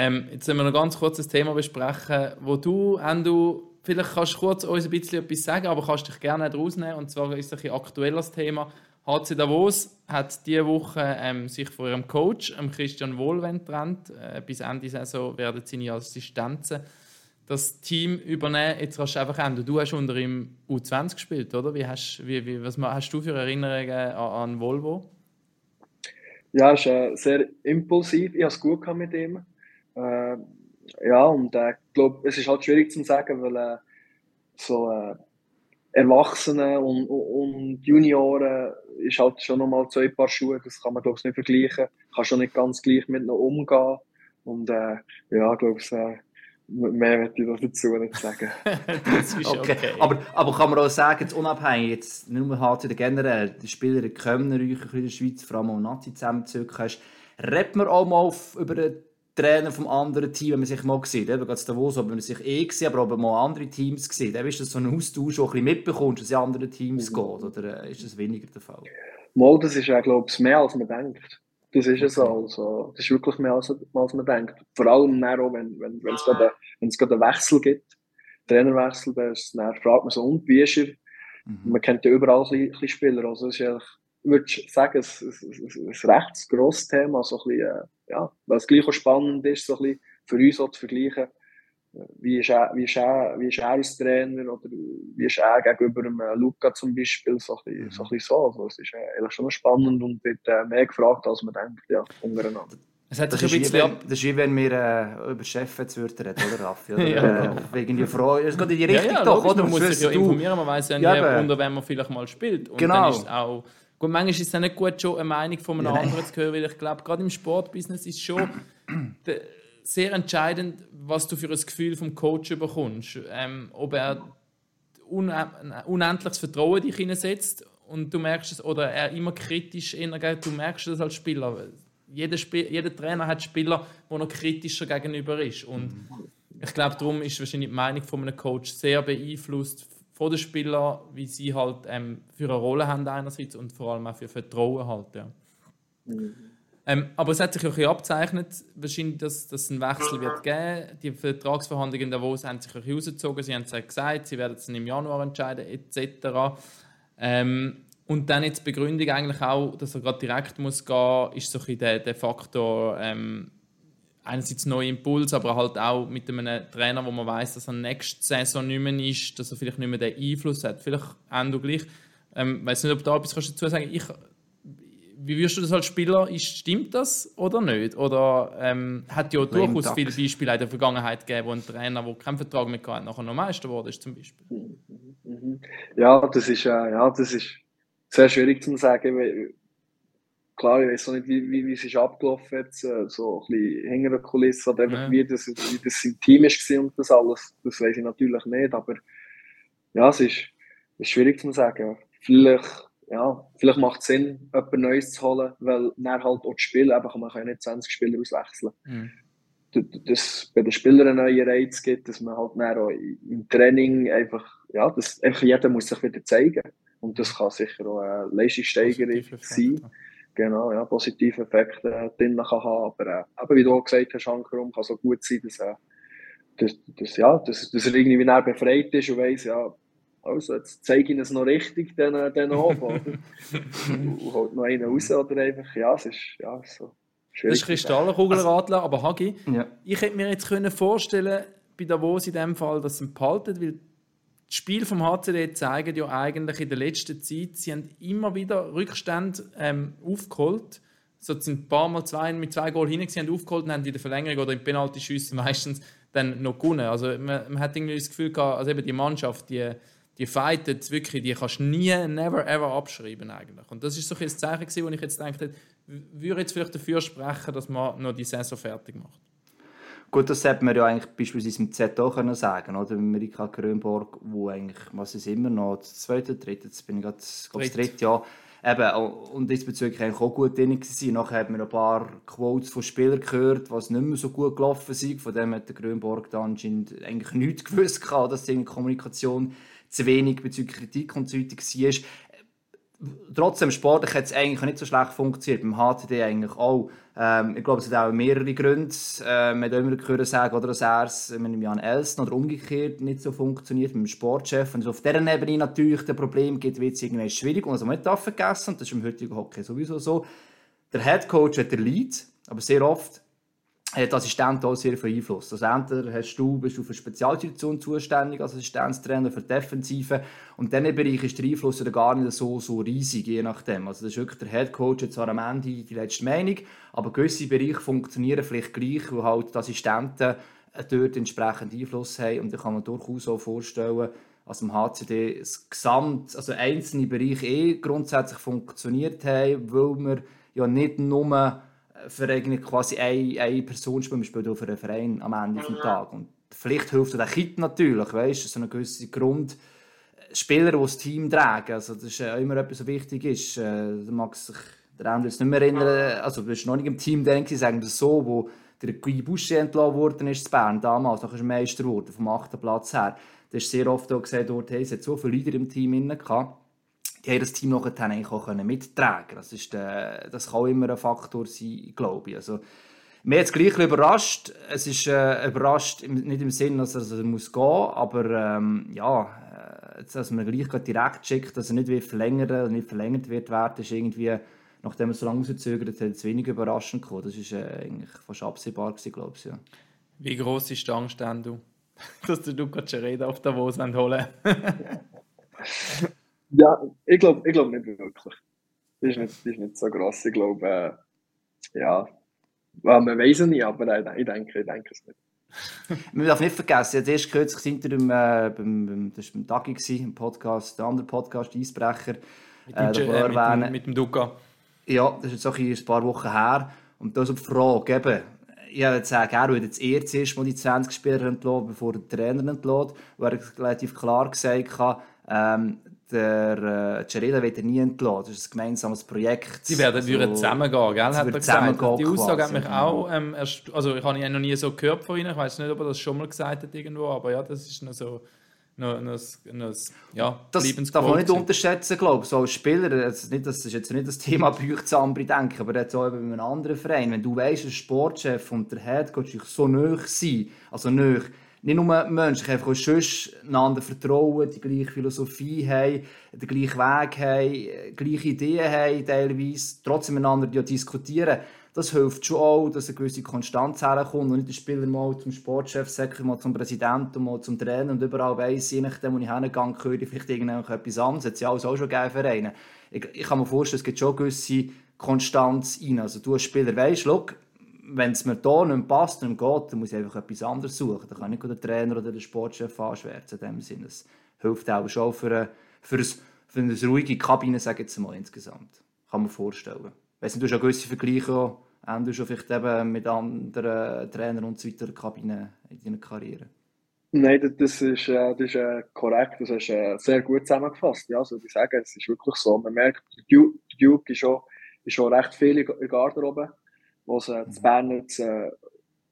Ähm, jetzt sollen wir noch ganz kurz ein Thema besprechen, wo du, Endo, vielleicht kannst du kurz uns ein bisschen etwas sagen, aber kannst dich gerne rausnehmen. Und zwar ist es ein aktuelles Thema. HC Davos hat diese Woche ähm, sich von ihrem Coach, ähm, Christian Wohlwend, getrennt. Äh, bis Ende Saison werden seine Assistenzen das Team übernehmen. Jetzt kannst du einfach Endo, du hast unter ihm U20 gespielt, oder? Wie hast, wie, wie, was hast du für Erinnerungen an, an Volvo? Ja, es ist äh, sehr impulsiv. Ich habe es gut mit ihm. Äh, ja, und äh, ich glaube, es ist halt schwierig zu sagen, weil äh, so äh, Erwachsene und, und Junioren ist halt schon nochmal zwei Paar Schuhe. Das kann man, glaube ich, nicht vergleichen. Kann schon nicht ganz gleich mit ihnen umgehen. Und äh, ja, ich glaube, äh, mehr möchte ich dazu nicht sagen. [laughs] das ist Okay. Aber, aber kann man auch sagen, jetzt unabhängig, jetzt nicht nur HC, generell, die Spieler in Kölner, in der Schweiz, vor allem auch Nazi zusammenzücken redet man auch mal auf, über den Trainer vom anderen Team, wenn man sich mal sieht, eben gerade Davos, ob man sich eh gesehen, aber ob man mal andere Teams sieht, dann ist das so ein Austausch, wo du ein bisschen mitbekommst, dass es in andere Teams geht, oder äh, ist das weniger der Fall? Mal, das ist ja, glaube ich, mehr als man denkt. Das ist es also. Das ist wirklich mehr als, als man denkt. Vor allem dann auch, wenn, wenn, wenn es gerade, wenn es gerade einen Wechsel gibt, Trainerwechsel, dann, fragt man so, und wie ist er? Mhm. Man kennt ja überall ein bisschen Spieler. Also, es ist eigentlich, ich würde sagen, ein, ein, ein, ein recht grosses Thema. So ein bisschen, äh, ja, weil es gleich auch spannend ist, so ein bisschen für uns auch zu vergleichen. Wie ist, er, wie, ist er, wie ist er als Trainer oder wie ist er gegenüber dem äh, Luca zum Beispiel? So ein bisschen so. Ein bisschen so. Also, es ist äh, eigentlich schon spannend und wird mehr gefragt, als man denkt, ja, untereinander. Es hat Das sich ist, ein wie bisschen wenn, ab... das ist wie wenn wir äh, über Chefs reden, oder Raffi? Oder, [laughs] Ja. äh, wegen die Frage. Es geht in die Ja, Richtung ja, doch, logisch, oder? man muss sich ja informieren, man weiß ja Ja, unter wem man vielleicht mal spielt. Und Genau. dann ist es auch... Gut, manchmal ist es nicht gut, schon eine Meinung von einem Ja, anderen zu hören, weil ich glaube, gerade im Sportbusiness ist schon [clears throat] sehr entscheidend, was du für ein Gefühl vom Coach bekommst. Ähm, ob er un unendliches Vertrauen dich hineinsetzt und du merkst es, oder er immer kritisch innergeht, du merkst das als Spieler. Jeder, Spiel, jeder Trainer hat Spieler, wo noch kritischer gegenüber ist. Und ich glaube, darum ist wahrscheinlich die Meinung von einem Coach sehr beeinflusst von den Spielern, wie sie halt ähm, für eine Rolle haben einerseits und vor allem auch für Vertrauen halt. Ja. Ähm, aber es hat sich auch ein bisschen abzeichnet, wahrscheinlich, dass, dass es einen Wechsel wird geben. Die Vertragsverhandlungen in Davos haben sich ein bisschen rausgezogen. Sie haben es ja gesagt, sie werden es im Januar entscheiden, etc. Ähm, und dann jetzt die Begründung eigentlich auch, dass er gerade direkt muss gehen, ist so ein bisschen der, der Faktor, ähm, einerseits neue Impuls, aber halt auch mit einem Trainer, wo man weiß, dass er nächste Saison nicht mehr ist, dass er vielleicht nicht mehr den Einfluss hat. Vielleicht auch du gleich. Ähm, weiß nicht, ob du da etwas kannst dazu sagen. Ich wie wirst du das als Spieler? Ist, stimmt das oder nicht? Oder ähm, hat ja durchaus viele Beispiele in der Vergangenheit gegeben, wo ein Trainer, der keinen Vertrag mehr hatte, nachher noch Meister wurde, zum Beispiel? Mhm. Ja, das ist, äh, ja, das ist sehr schwierig zu sagen. Klar, ich weiß auch nicht, wie, wie, wie es ist abgelaufen ist, äh, so ein bisschen hinter der Kulisse, oder einfach, ja. wie, das, wie das im Team war und das alles. Das weiß ich natürlich nicht, aber ja, es ist, ist schwierig zu sagen. Vielleicht ja, vielleicht macht es Sinn, etwas Neues zu holen, weil dann halt auch die Spieler, eben, man kann ja nicht 20 Spieler auswechseln. Mhm. Dass bei den Spielern einen neuen Reiz gibt, dass man halt dann auch im Training einfach, ja, dass einfach jeder muss sich wieder zeigen. Und das kann sicher auch eine Leistungssteigerung sein. Genau, ja, positive Effekte äh, drin kann haben. Aber äh, eben, wie du auch gesagt hast, Ankerum, kann so gut sein, dass, äh, dass, dass, ja, dass, dass er irgendwie befreit ist und weiss, ja, also, jetzt zeige ich es noch richtig, den, den oben, oder? [laughs] und holt noch einen raus, oder einfach, ja, es ist, ja, so. Das ist Kristallkugelradler, aber Hagi, ja. ich hätte mir jetzt können vorstellen bei Davos in dem Fall, dass sie behalten, weil die Spiele vom HCD zeigen ja eigentlich in der letzten Zeit, sie haben immer wieder Rückstände ähm, aufgeholt. So sind ein paar Mal zwei, mit zwei Goal hinein, sie haben aufgeholt und haben in der Verlängerung oder im Penalty-Schüssen [laughs] meistens dann noch gewonnen. Also man, man hat irgendwie das Gefühl gehabt, also eben die Mannschaft, die die fightet wirklich, die kannst du nie, never, ever abschreiben eigentlich. Und das ist so ein Zeichen gewesen, wo ich jetzt dachte, würde jetzt vielleicht dafür sprechen, dass man noch die Saison fertig macht. Gut, das hätte man ja eigentlich beispielsweise im Z auch können sagen oder? Mit Marika Grönborg, wo eigentlich, was ist immer noch, das zweite, dritte, jetzt bin ich gerade, glaube das dritte Jahr, Eben, und diesbezüglich eigentlich auch gut drin gewesen. Nachher hat man ein paar Quotes von Spielern gehört, was nicht mehr so gut gelaufen sind. Von dem hat der Grönborg dann anscheinend eigentlich nichts [laughs] gewusst, dass die Kommunikation zu wenig bezüglich Kritik und so weiter war. Trotzdem, sportlich hat es eigentlich nicht so schlecht funktioniert. Beim HTD eigentlich auch. Ähm, ich glaube, es hat auch mehrere Gründe. Äh, man hat immer gehört sagen, oder, dass er es mit Jan Elsten oder umgekehrt nicht so funktioniert, mit dem Sportchef. Und es auf dieser Ebene natürlich das Problem gibt, wird es irgendwie schwierig. Und was man nicht vergessen und das ist im heutigen Hockey sowieso so, der Head Coach hat den Lead, aber sehr oft hat Assistent auch sehr viel Einfluss. Also entweder hast du, bist du für Spezialsituation zuständig als Assistenztrainer für Defensive und in diesem Bereich ist der Einfluss ja gar nicht so, so riesig, je nachdem. Also das ist wirklich der Head Coach jetzt am Ende die letzte Meinung, aber gewisse Bereiche funktionieren vielleicht gleich, weil halt die Assistenten dort entsprechend Einfluss haben und da kann man durchaus auch vorstellen, dass im HCD das Gesamt, also einzelne Bereiche eh grundsätzlich funktioniert haben, weil wir ja nicht nur für eigentlich quasi eine, eine Person spielen. Wir spielen für einen Verein am Ende des Tages. Und vielleicht hilft auch der Kit natürlich, weißt du, so ein gewisser Grund. Spieler, die das Team tragen, also das ist äh, immer etwas, was wichtig ist. Äh, da mag sich der jetzt nicht mehr erinnern, also du bist noch nicht im Team, denke ich, sagen wir so, wo der Guy Boucher entlassen worden ist in Bern damals, nachher ist er Meister geworden, vom achten Platz her. Da ist sehr oft auch gesagt, dort, hey, es hat so viele Leute im Team gehabt haben das Team nachher eigentlich auch mittragen das, ist der, äh, das kann auch immer ein Faktor sein, glaube ich. Also, mir hat es gleich überrascht. Es ist äh, überrascht, nicht im Sinne, dass er, dass er muss gehen muss, aber ähm, ja, äh, dass man gleich direkt schickt, dass er nicht wird verlängern, nicht verlängert wird werden, ist irgendwie, nachdem er so lange verzögert hat, wenig überraschend gekommen. Das war äh, eigentlich fast absehbar gewesen, glaube ich. Ja. Wie groß ist die Angst, du, [laughs] dass du Luca Cereda auf Davos holen [laughs] Ja, ich glaube ich glaub nicht wirklich. Das ist nicht, das ist nicht so gross. Ich glaube, äh, ja, well, man weiß es nicht, aber äh, ich denke, ich denke es nicht. Man darf nicht vergessen, ja, erst kürzlich sind wir im, äh, beim, beim, das war beim Tagi, im Podcast, der andere Podcast, Eisbrecher. Mit dem, äh, äh, mit, dem, mit dem Duca. Ja, das ist jetzt ein paar Wochen her. Und da ist die Frage, eben, ich würde sagen, er würde jetzt eher zuerst mal die 20 Spieler entlassen, bevor der Trainer entlässt. Wo er relativ klar gesagt hat, ähm, der äh, Cereda wird er nie entlassen. Das ist ein gemeinsames Projekt. Sie werden so, würden zusammengehen, gell? Hat er gesagt. Die Aussage hat mich auch ähm, erst, also ich habe ihn noch nie so gehört von Ihnen. Ich weiß nicht, ob er das schon mal gesagt hat irgendwo, aber ja, das ist noch so noch, noch, noch, ja, das darf man nicht unterschätzen, glaube ich. So als Spieler, das ist jetzt nicht das Thema [laughs] bei euch Zambri denken, aber jetzt auch bei einem anderen Verein. Wenn du weißt, ein Sportchef und der Head Coach so nah sein, also nah, nicht nur Menschen, einfach auch sonst einander vertrauen, die gleiche Philosophie haben, den gleichen Weg haben, gleiche Ideen haben, teilweise, trotzdem miteinander ja diskutieren. Das hilft schon auch, dass eine gewisse Konstanz herkommt und nicht der Spieler mal zum Sportchef sagt, mal zum Präsidenten, mal zum Trainer und überall weiss, je nachdem, wo ich hingehe, höre ich vielleicht irgendetwas anderes. Das ist ja alles auch schon geil Vereine. Ich, ich kann mir vorstellen, es gibt schon gewisse Konstanz rein. Also du als Spieler weißt, wenn es mir hier nicht passt nicht geht, dann muss ich einfach etwas anderes suchen. Dann kann ich den Trainer oder den Sportchef anschwärzen. In dem Sinne. Das hilft auch schon für eine, für, ein, für eine ruhige Kabine, sage ich mal insgesamt. Kann man vorstellen. Weißt du, du hast ja gewisse Vergleiche auch, du schon vielleicht eben mit anderen Trainern und so weiter in der Kabine in deiner Karriere. Nein, das ist, äh, das ist äh, korrekt. Das ist äh, sehr gut zusammengefasst. Ja, also ich sage, es ist wirklich so. Man merkt, Duke, Duke ist, schon, ist schon recht viel in der Garderobe was äh, zu Bern jetzt äh,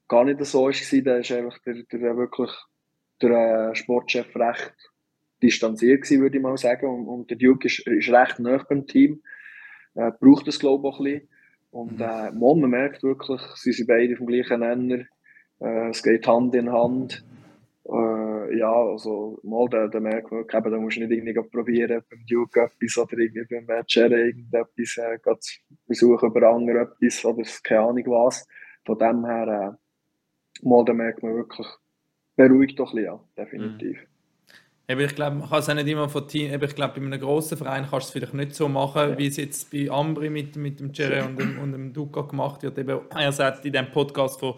gar nicht so war, da ist einfach der, der, wirklich der äh, Sportchef recht distanziert gewesen, würde ich mal sagen. Und, und der Duke ist, ist recht nah beim Team. Äh, braucht das, glaube ich, auch ein bisschen. Und mhm. äh, man merkt wirklich, sie sind beide vom gleichen Nenner. Äh, es geht Hand in Hand. Äh, ja, also mal, da, da merkt man, eben, da musst du nicht irgendwie probieren, beim Duke etwas oder irgendwie beim Cherry irgendetwas äh, versuchen, über andere etwas oder keine Ahnung was. Von dem her, äh, mal, da merkt man wirklich, beruhigt doch ein bisschen, ja, definitiv. Mhm. Eben, ich glaube, man kann es auch nicht immer von Team. ich glaube, bei einem grossen Verein kannst du es vielleicht nicht so machen, ja. wie es jetzt bei Ambri mit, mit dem Jerry und dem, und dem Duca gemacht wird. Eben, er sagt in dem Podcast von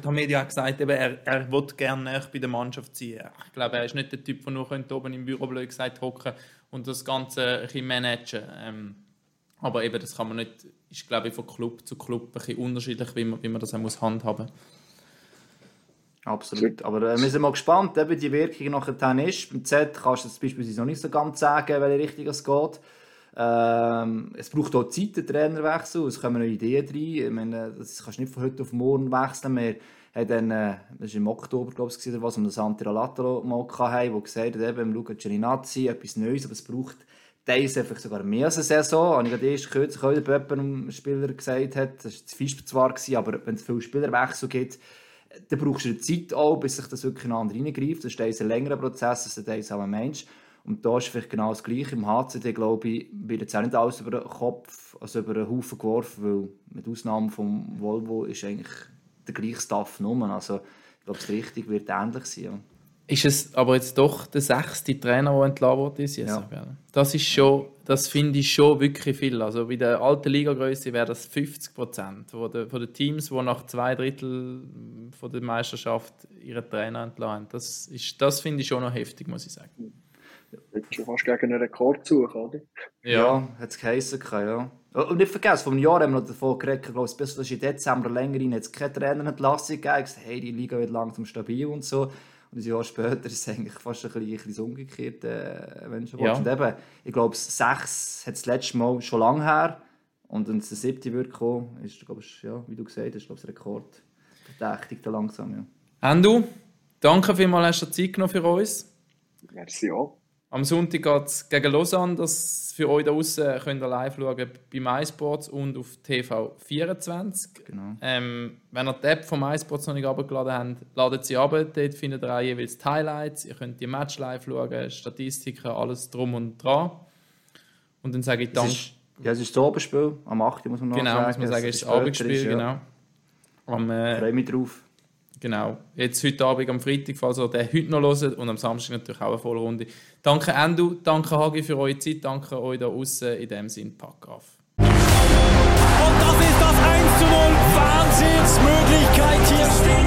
Tamedia hat gesagt eben, er, er will gerne bei der Mannschaft sein. Ich glaube, er ist nicht der Typ, der nur oben im Büro blöd gesagt hocken und das Ganze ein bisschen managen. Ähm, aber eben, das kann man nicht, ist glaube ich von Club zu Club ein bisschen unterschiedlich, wie man, wie man das auch muss handhaben muss. Absolut. Aber äh, wir sind mal gespannt, eben die Wirkung nachher ist. Beim Z kannst du es beispielsweise noch nicht so ganz sagen, welche Richtung es geht. Ähm, es braucht auch Zeit, den Trainerwechsel. Es kommen neue Ideen rein. Ich meine, das kannst du nicht von heute auf morgen wechseln. Wir haben dann, äh, das war im Oktober, glaube ich, oder was, um das Santi Latalo mal hatten, wo gesagt hat, eben, Luca Gerinazzi, etwas Neues, aber es braucht teils einfach sogar mehr als eine Saison. Und ich habe erst kürzlich heute bei einem Spieler gesagt, hat, das war zu Fisch zwar, aber wenn es viele Spielerwechsel gibt, dann brauchst du Zeit auch, bis sich das wirklich einander reingreift. Das ist ein längerer Prozess, du auch ein Mensch. Und da ist vielleicht genau das Gleiche. Im HCD, glaube ich, wird jetzt auch nicht alles über den Kopf, also über den Haufen geworfen, weil mit Ausnahme vom Volvo ist eigentlich der gleiche Staff nur. Also ich glaube, das Richtige wird ähnlich sein. Ist es aber jetzt doch der sechste Trainer, der entlassen wurde? Ja. Das ist schon, das finde ich schon wirklich viel. Also bei der alten Ligagröße wäre das 50 Prozent von den Teams, die nach zwei Drittel von der Meisterschaft ihren Trainer entlassen. Das, das finde ich schon noch heftig, muss ich sagen. Willst du fast gegen einen Rekord suchen, oder? Ja, ja hat es geheißen, ja. Und nicht vergessen, vor einem Jahr haben wir noch davon geredet, ich glaube, bis in Dezember länger rein, hat es keine Trainerentlassung gegeben. Hey, die Liga wird langsam stabil und so. Und ein Jahr später [laughs] ist es eigentlich fast ein bisschen das Umgekehrte, äh, wenn du ja. Und eben, ich glaube, sechs hat das letzte Mal schon lange her. Und wenn es der siebte wird kommen, ist, glaube ich, ja, wie du gesagt hast, glaube ich, Rekord verdächtig langsam, ja. Andu, danke vielmals, hast du Zeit genommen für uns. Merci auch. Am Sonntag geht es gegen Lausanne. Das für euch da draußen könnt ihr live schauen bei MySports und auf TV24. Genau. Ähm, wenn ihr die App von MySports noch nicht abgeladen habt, ladet sie ab. Dort findet ihr auch jeweils die Highlights. Ihr könnt die Match live schauen, Statistiken, alles drum und dran. Und dann sage ich Dank. Ja, es ist das Abendspiel. Am 8. muss man noch genau, sagen. Genau, muss man sagen, es ist das Abendspiel. Genau. Am, äh, Freue mich drauf. Genau. Jetzt heute Abend am Freitag, falls ihr den heute noch hört und am Samstag natürlich auch eine Vollrunde. Danke Endo, danke Hagi für eure Zeit, danke euch da außen. In dem Sinn, pack auf. Und das ist das 1 zu 0. Wahnsinnsmöglichkeit hier.